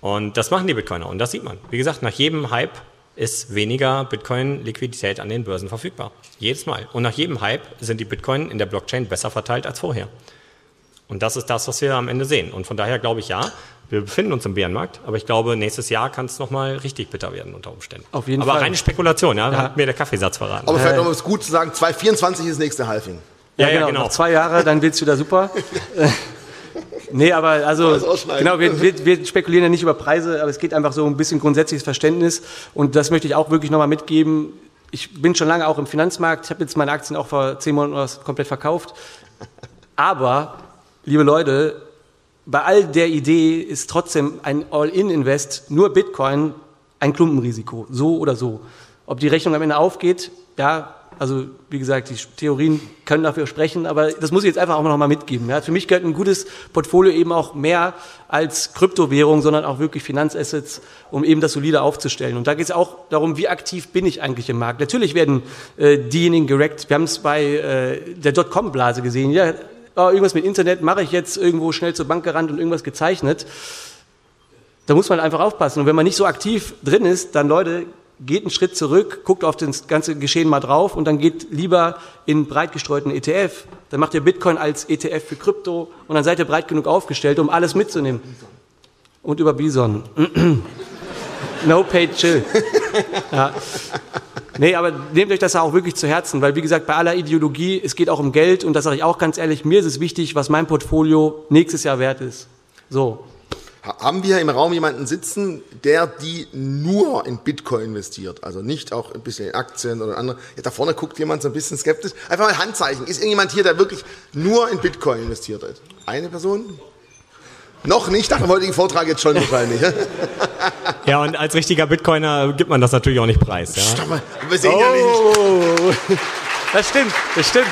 Und das machen die Bitcoiner und das sieht man. Wie gesagt, nach jedem Hype ist weniger Bitcoin-Liquidität an den Börsen verfügbar. Jedes Mal. Und nach jedem Hype sind die Bitcoin in der Blockchain besser verteilt als vorher. Und das ist das, was wir am Ende sehen. Und von daher glaube ich, ja, wir befinden uns im Bärenmarkt, aber ich glaube, nächstes Jahr kann es nochmal richtig bitter werden unter Umständen. Auf jeden aber Fall. reine Spekulation, ja, Ja. hat mir der Kaffeesatz verraten. Aber vielleicht noch mal ist gut zu sagen, 2024 ist das nächste Halving. Ja, genau. Noch zwei Jahre, dann wird's wieder super. Nee, aber also, genau, wir, wir, wir spekulieren ja nicht über Preise, aber es geht einfach so um ein bisschen grundsätzliches Verständnis. Und das möchte ich auch wirklich nochmal mitgeben. Ich bin schon lange auch im Finanzmarkt. Ich habe jetzt meine Aktien auch vor zehn Monaten komplett verkauft. Aber, liebe Leute, bei all der Idee ist trotzdem ein All-In-Invest, nur Bitcoin, ein Klumpenrisiko. So oder so. Ob die Rechnung am Ende aufgeht, ja, also wie gesagt, die Theorien können dafür sprechen, aber das muss ich jetzt einfach auch noch mal mitgeben. Ja. Für mich gehört ein gutes Portfolio eben auch mehr als Kryptowährung, sondern auch wirklich Finanzassets, um eben das solide aufzustellen. Und da geht es auch darum, wie aktiv bin ich eigentlich im Markt. Natürlich werden äh, diejenigen gerackt, wir haben es bei äh, der Dotcom-Blase gesehen, ja, oh, irgendwas mit Internet mache ich jetzt irgendwo schnell zur Bank gerannt und irgendwas gezeichnet. Da muss man einfach aufpassen. Und wenn man nicht so aktiv drin ist, dann Leute, geht einen Schritt zurück, guckt auf das ganze Geschehen mal drauf und dann geht lieber in breit gestreuten ETF. Dann macht ihr Bitcoin als ETF für Krypto und dann seid ihr breit genug aufgestellt, um alles mitzunehmen. Und über Bison. no pay chill. Ja. Nee, aber nehmt euch das auch wirklich zu Herzen, weil wie gesagt, bei aller Ideologie, es geht auch um Geld und das sage ich auch ganz ehrlich, mir ist es wichtig, was mein Portfolio nächstes Jahr wert ist. So, Haben wir im Raum jemanden sitzen, der die nur in Bitcoin investiert? Also nicht auch ein bisschen in Aktien oder andere. Ja, da vorne guckt jemand so ein bisschen skeptisch. Einfach mal Handzeichen. Ist irgendjemand hier, der wirklich nur in Bitcoin investiert hat? Eine Person? Noch nicht, nach dem heutigen Vortrag jetzt schon wahrscheinlich. ja? Ja, und als richtiger Bitcoiner gibt man das natürlich auch nicht preis. Ja? Stopp mal, wir sehen ja nicht. Oh, das stimmt, das stimmt.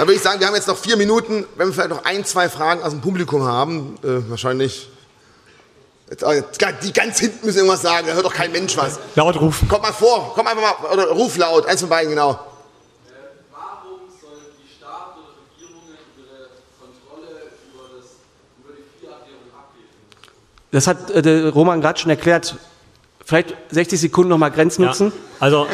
Dann würde ich sagen, wir haben jetzt noch vier Minuten. Wenn wir vielleicht noch ein, zwei Fragen aus dem Publikum haben, äh, wahrscheinlich. Jetzt, äh, die ganz hinten müssen irgendwas sagen, da hört doch kein Mensch was. Laut rufen. Kommt mal vor, komm einfach mal, oder ruf laut, eins von beiden, genau. Warum soll die Staat oder Regierungen ihre Kontrolle über, das, über die Fiat-Währung abgeben? Das hat äh, der Roman gerade schon erklärt. Vielleicht 60 Sekunden nochmal Grenznutzen. Ja, also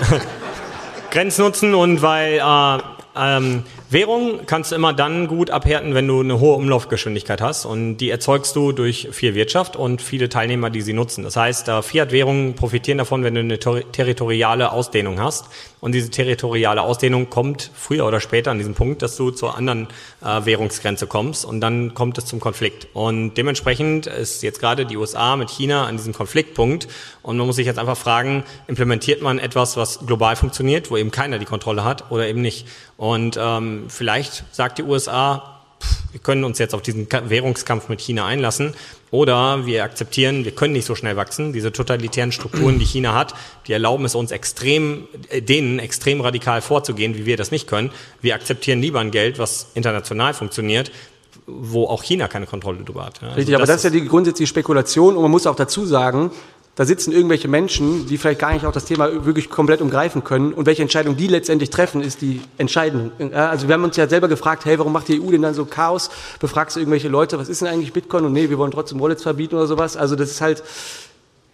Grenznutzen und weil äh, ähm, Währung kannst du immer dann gut abhärten, wenn du eine hohe Umlaufgeschwindigkeit hast und die erzeugst du durch viel Wirtschaft und viele Teilnehmer, die sie nutzen. Das heißt, äh, Fiat-Währungen profitieren davon, wenn du eine ter territoriale Ausdehnung hast und diese territoriale Ausdehnung kommt früher oder später an diesen Punkt, dass du zur anderen äh, Währungsgrenze kommst und dann kommt es zum Konflikt. Und dementsprechend ist jetzt gerade die USA mit China an diesem Konfliktpunkt und man muss sich jetzt einfach fragen, implementiert man etwas, was global funktioniert, wo eben keiner die Kontrolle hat oder eben nicht. Und ähm, vielleicht sagt die USA, wir können uns jetzt auf diesen Ka- Währungskampf mit China einlassen oder wir akzeptieren, wir können nicht so schnell wachsen. Diese totalitären Strukturen, die China hat, die erlauben es uns extrem, äh, denen extrem radikal vorzugehen, wie wir das nicht können. Wir akzeptieren lieber ein Geld, was international funktioniert, wo auch China keine Kontrolle darüber hat. Also Richtig, aber das ist ja die grundsätzliche Spekulation und man muss auch dazu sagen, da sitzen irgendwelche Menschen, die vielleicht gar nicht auch das Thema wirklich komplett umgreifen können und welche Entscheidung die letztendlich treffen, ist die Entscheidung. Also wir haben uns ja selber gefragt, hey, warum macht die EU denn dann so Chaos? Befragst du irgendwelche Leute, was ist denn eigentlich Bitcoin? Und nee, wir wollen trotzdem Wallets verbieten oder sowas. Also das ist halt,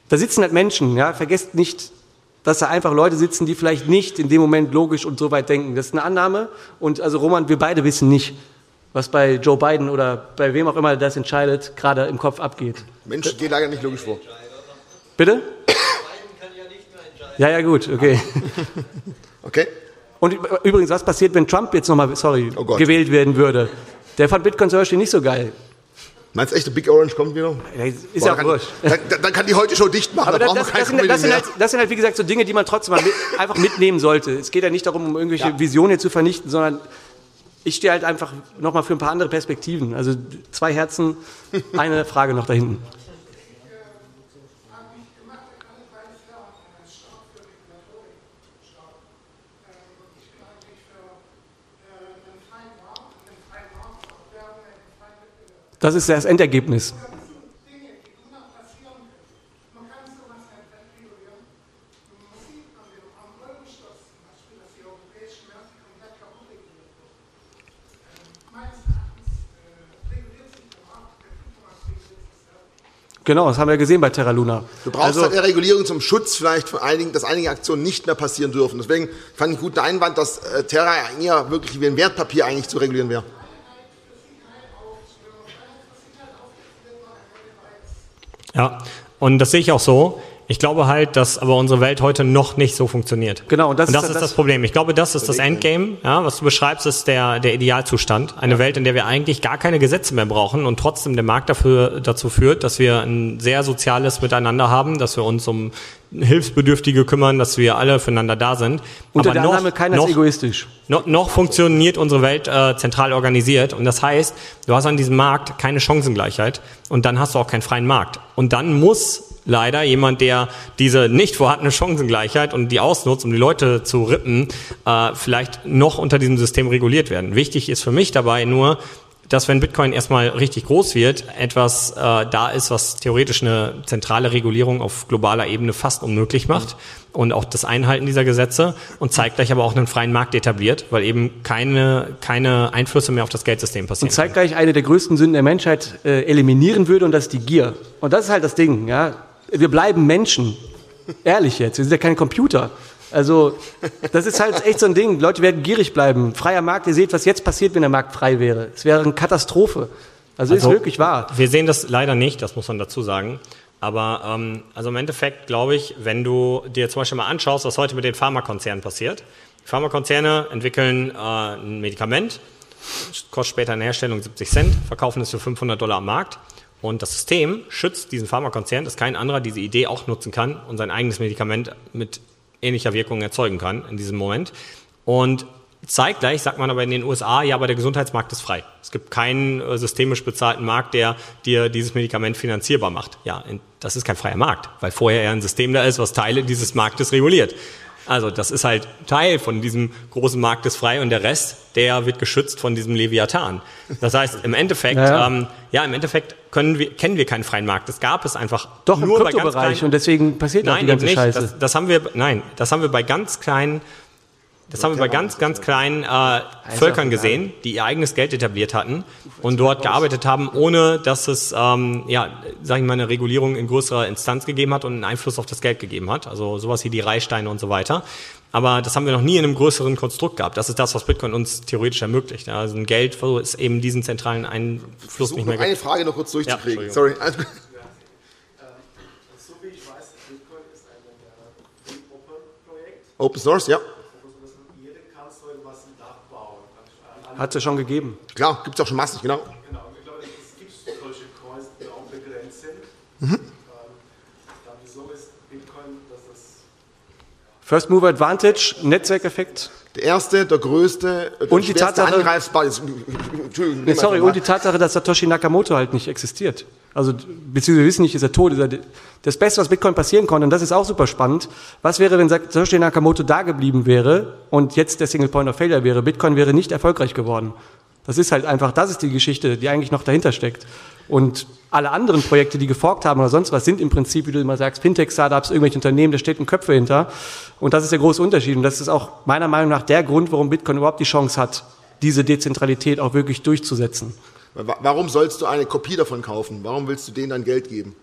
da sitzen halt Menschen, ja, vergesst nicht, dass da einfach Leute sitzen, die vielleicht nicht in dem Moment logisch und so weit denken. Das ist eine Annahme und also Roman, wir beide wissen nicht, was bei Joe Biden oder bei wem auch immer das entscheidet, gerade im Kopf abgeht. Mensch, geht leider nicht logisch vor. Bitte? Ja, ja, gut, okay. Okay? Und übrigens, was passiert, wenn Trump jetzt nochmal, sorry, Oh gewählt werden würde? Der fand Bitcoin zum Beispiel nicht so geil. Meinst du echt, der Big Orange kommt wieder? Ja, Ist Boah, ja dann, wurscht. kann, dann, dann kann die heute Show dicht machen, Aber da das, das, sind, das, sind halt, das sind halt, wie gesagt, so Dinge, die man trotzdem mit, einfach mitnehmen sollte. Es geht ja nicht darum, um irgendwelche Visionen hier zu vernichten, sondern ich stehe halt einfach nochmal für ein paar andere Perspektiven. Also zwei Herzen, eine Frage noch da hinten. Das ist das Endergebnis. Genau, das haben wir gesehen bei Terra Luna. Du brauchst Also- halt eine Regulierung zum Schutz vielleicht von einigen, dass einige Aktionen nicht mehr passieren dürfen. Deswegen fand ich einen guten Einwand, dass äh, Terra eher wirklich wie ein Wertpapier eigentlich zu regulieren wäre. Ja, und das sehe ich auch so. Ich glaube halt, dass aber unsere Welt heute noch nicht so funktioniert. Genau, und das und das ist ist das- das Problem. Ich glaube, das ist das Endgame. Ja, was du beschreibst, ist der, der Idealzustand. Eine Welt, in der wir eigentlich gar keine Gesetze mehr brauchen und trotzdem der Markt dafür, dazu führt, dass wir ein sehr soziales Miteinander haben, dass wir uns um Hilfsbedürftige kümmern, dass wir alle füreinander da sind. Unter aber der noch, Annahme, keiner noch, ist egoistisch. noch, noch funktioniert unsere Welt äh, zentral organisiert und das heißt, du hast an diesem Markt keine Chancengleichheit und dann hast du auch keinen freien Markt. Und dann muss leider jemand, der diese nicht vorhandene Chancengleichheit und die ausnutzt, um die Leute zu rippen, äh, vielleicht noch unter diesem System reguliert werden. Wichtig ist für mich dabei nur, dass wenn Bitcoin erstmal richtig groß wird, etwas äh, da ist, was theoretisch eine zentrale Regulierung auf globaler Ebene fast unmöglich macht und auch das Einhalten dieser Gesetze und zeitgleich aber auch einen freien Markt etabliert, weil eben keine, keine Einflüsse mehr auf das Geldsystem passieren. Und zeitgleich eine der größten Sünden der Menschheit äh, eliminieren würde und das ist die Gier. Und das ist halt das Ding, ja. Wir bleiben Menschen. Ehrlich jetzt. Wir sind ja keine Computer. Also, das ist halt echt so ein Ding. Leute werden gierig bleiben. Freier Markt, ihr seht, was jetzt passiert, wenn der Markt frei wäre. Es wäre eine Katastrophe. Also, Also- ist wirklich wahr. Wir sehen das leider nicht, das muss man dazu sagen. Aber ähm, also im Endeffekt glaube ich, wenn du dir zum Beispiel mal anschaust, was heute mit den Pharmakonzernen passiert. Die Pharmakonzerne entwickeln äh, ein Medikament, kostet später in der Herstellung 70 Cent, verkaufen es für 500 Dollar am Markt. Und das System schützt diesen Pharmakonzern, dass kein anderer diese Idee auch nutzen kann und sein eigenes Medikament mit ähnlicher Wirkung erzeugen kann in diesem Moment. Und zeitgleich sagt man aber in den USA, ja, aber der Gesundheitsmarkt ist frei. Es gibt keinen äh, systemisch bezahlten Markt, der dir dieses Medikament finanzierbar macht. Ja, das ist kein freier Markt, weil vorher ja ein System da ist, was Teile dieses Marktes reguliert. Also das ist halt Teil von diesem großen Markt ist frei und der Rest, der wird geschützt von diesem Leviathan. Das heißt, im Endeffekt, Ja, ähm, ja im Endeffekt können wir, kennen wir keinen freien Markt. Das gab es einfach Doch im nur bei ganz Kryptobereich kleinen, und deswegen passiert auch die Nein, ganze nicht. Scheiße. Das, das haben wir, nein, das haben wir bei ganz kleinen, das haben wir bei ganz, ganz kleinen äh, Völkern gesehen, die ihr eigenes Geld etabliert hatten und dort gearbeitet haben, ohne dass es, ähm, ja, sag ich mal, eine Regulierung in größerer Instanz gegeben hat und einen Einfluss auf das Geld gegeben hat. Also sowas wie die Reihsteine und so weiter. Aber das haben wir noch nie in einem größeren Konstrukt gehabt. Das ist das, was Bitcoin uns theoretisch ermöglicht. Ja, Also ein Geld, wo es eben diesen zentralen Einfluss Versuch nicht noch mehr eine gibt. Frage noch kurz durchzukriegen. Ja, Sorry. alles gut. So wie ich weiß, Bitcoin ist ein äh, Free Open Projekt. Open Source, ja. Also jeder kann so etwas nachbauen. An- Hat es ja schon gegeben. Klar, gibt es auch schon massig, genau. Genau, ich glaube, es gibt solche Coins, die auch begrenzt sind. Mhm. Ähm, dann wieso ist Bitcoin, dass das First Mover Advantage, Netzwerkeffekt. Der erste, der größte, der Und die Tatsache- angreifbar ist. Entschuldigung, Nee, sorry, und die Tatsache, dass Satoshi Nakamoto halt nicht existiert. Also, beziehungsweise wir wissen nicht, ist er tot. Ist er, das Beste, was Bitcoin passieren konnte, und das ist auch super spannend, was wäre, wenn Satoshi Nakamoto da geblieben wäre und jetzt der Single Point of Failure wäre? Bitcoin wäre nicht erfolgreich geworden. Das ist halt einfach, das ist die Geschichte, die eigentlich noch dahinter steckt. Und alle anderen Projekte, die geforkt haben oder sonst was, sind im Prinzip, wie du immer sagst, Fintech-Startups, irgendwelche Unternehmen, da stecken Köpfe hinter. Und das ist der große Unterschied. Und das ist auch meiner Meinung nach der Grund, warum Bitcoin überhaupt die Chance hat, diese Dezentralität auch wirklich durchzusetzen. Wa- Warum sollst du eine Kopie davon kaufen? Warum willst du denen dein Geld geben?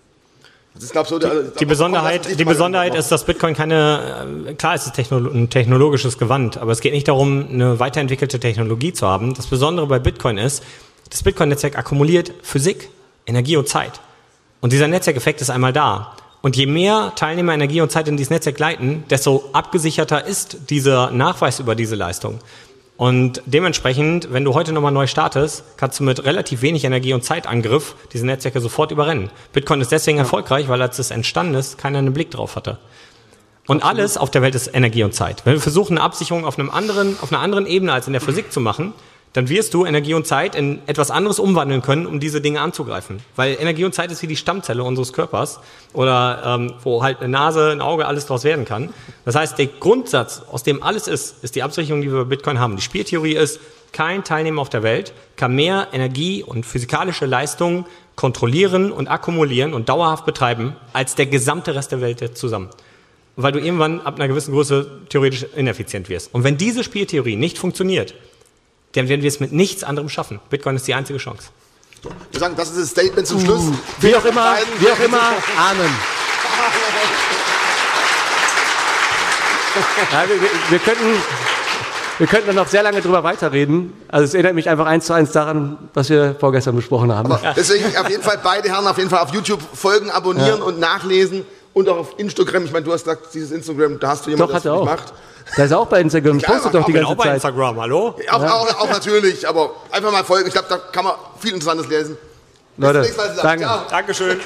Ist, glaub, so, der- Die Besonderheit, die Besonderheit ist, dass Bitcoin keine, äh, klar ist es technolo ein technologisches Gewand, aber es geht nicht darum, eine weiterentwickelte Technologie zu haben. Das Besondere bei Bitcoin ist, das Bitcoin-Netzwerk akkumuliert Physik, Energie und Zeit. Und dieser Netzwerkeffekt ist einmal da. Und je mehr Teilnehmer Energie und Zeit in dieses Netzwerk leiten, desto abgesicherter ist dieser Nachweis über diese Leistung. Und dementsprechend, wenn du heute nochmal neu startest, kannst du mit relativ wenig Energie und Zeitangriff diese Netzwerke sofort überrennen. Bitcoin ist deswegen erfolgreich, weil als es entstanden ist, keiner einen Blick drauf hatte. Und alles auf der Welt ist Energie und Zeit. Wenn wir versuchen, eine Absicherung auf, einem anderen, auf einer anderen Ebene als in der Physik zu machen, dann wirst du Energie und Zeit in etwas anderes umwandeln können, um diese Dinge anzugreifen. Weil Energie und Zeit ist wie die Stammzelle unseres Körpers oder ähm, wo halt eine Nase, ein Auge, alles daraus werden kann. Das heißt, der Grundsatz, aus dem alles ist, ist die Absicherung, die wir bei Bitcoin haben. Die Spieltheorie ist, kein Teilnehmer auf der Welt kann mehr Energie und physikalische Leistungen kontrollieren und akkumulieren und dauerhaft betreiben, als der gesamte Rest der Welt zusammen weil du irgendwann ab einer gewissen Größe theoretisch ineffizient wirst. Und wenn diese Spieltheorie nicht funktioniert, dann werden wir es mit nichts anderem schaffen. Bitcoin ist die einzige Chance. Wir sagen, das ist das Statement zum Schluss. Wie auch immer, wie auch immer, Amen. Ja, wir, wir, wir könnten, wir könnten dann noch sehr lange drüber weiterreden. Also es erinnert mich einfach eins zu eins daran, was wir vorgestern besprochen haben. Aber deswegen auf jeden Fall beide Herren auf jeden Fall auf YouTube folgen, abonnieren und nachlesen und auch auf Instagram. Ich meine, du hast gesagt, dieses Instagram, da hast du jemanden, Doch, hat er für dich auch. Da ist er auch bei Instagram, Klar, postet doch die ganze Auch bei Zeit. Instagram, hallo? Auch, auch, auch natürlich, aber einfach mal folgen. Ich glaube, da kann man viel Interessantes lesen. Bis Leute, zum nächsten Mal zusammen. danke. Ciao. Dankeschön.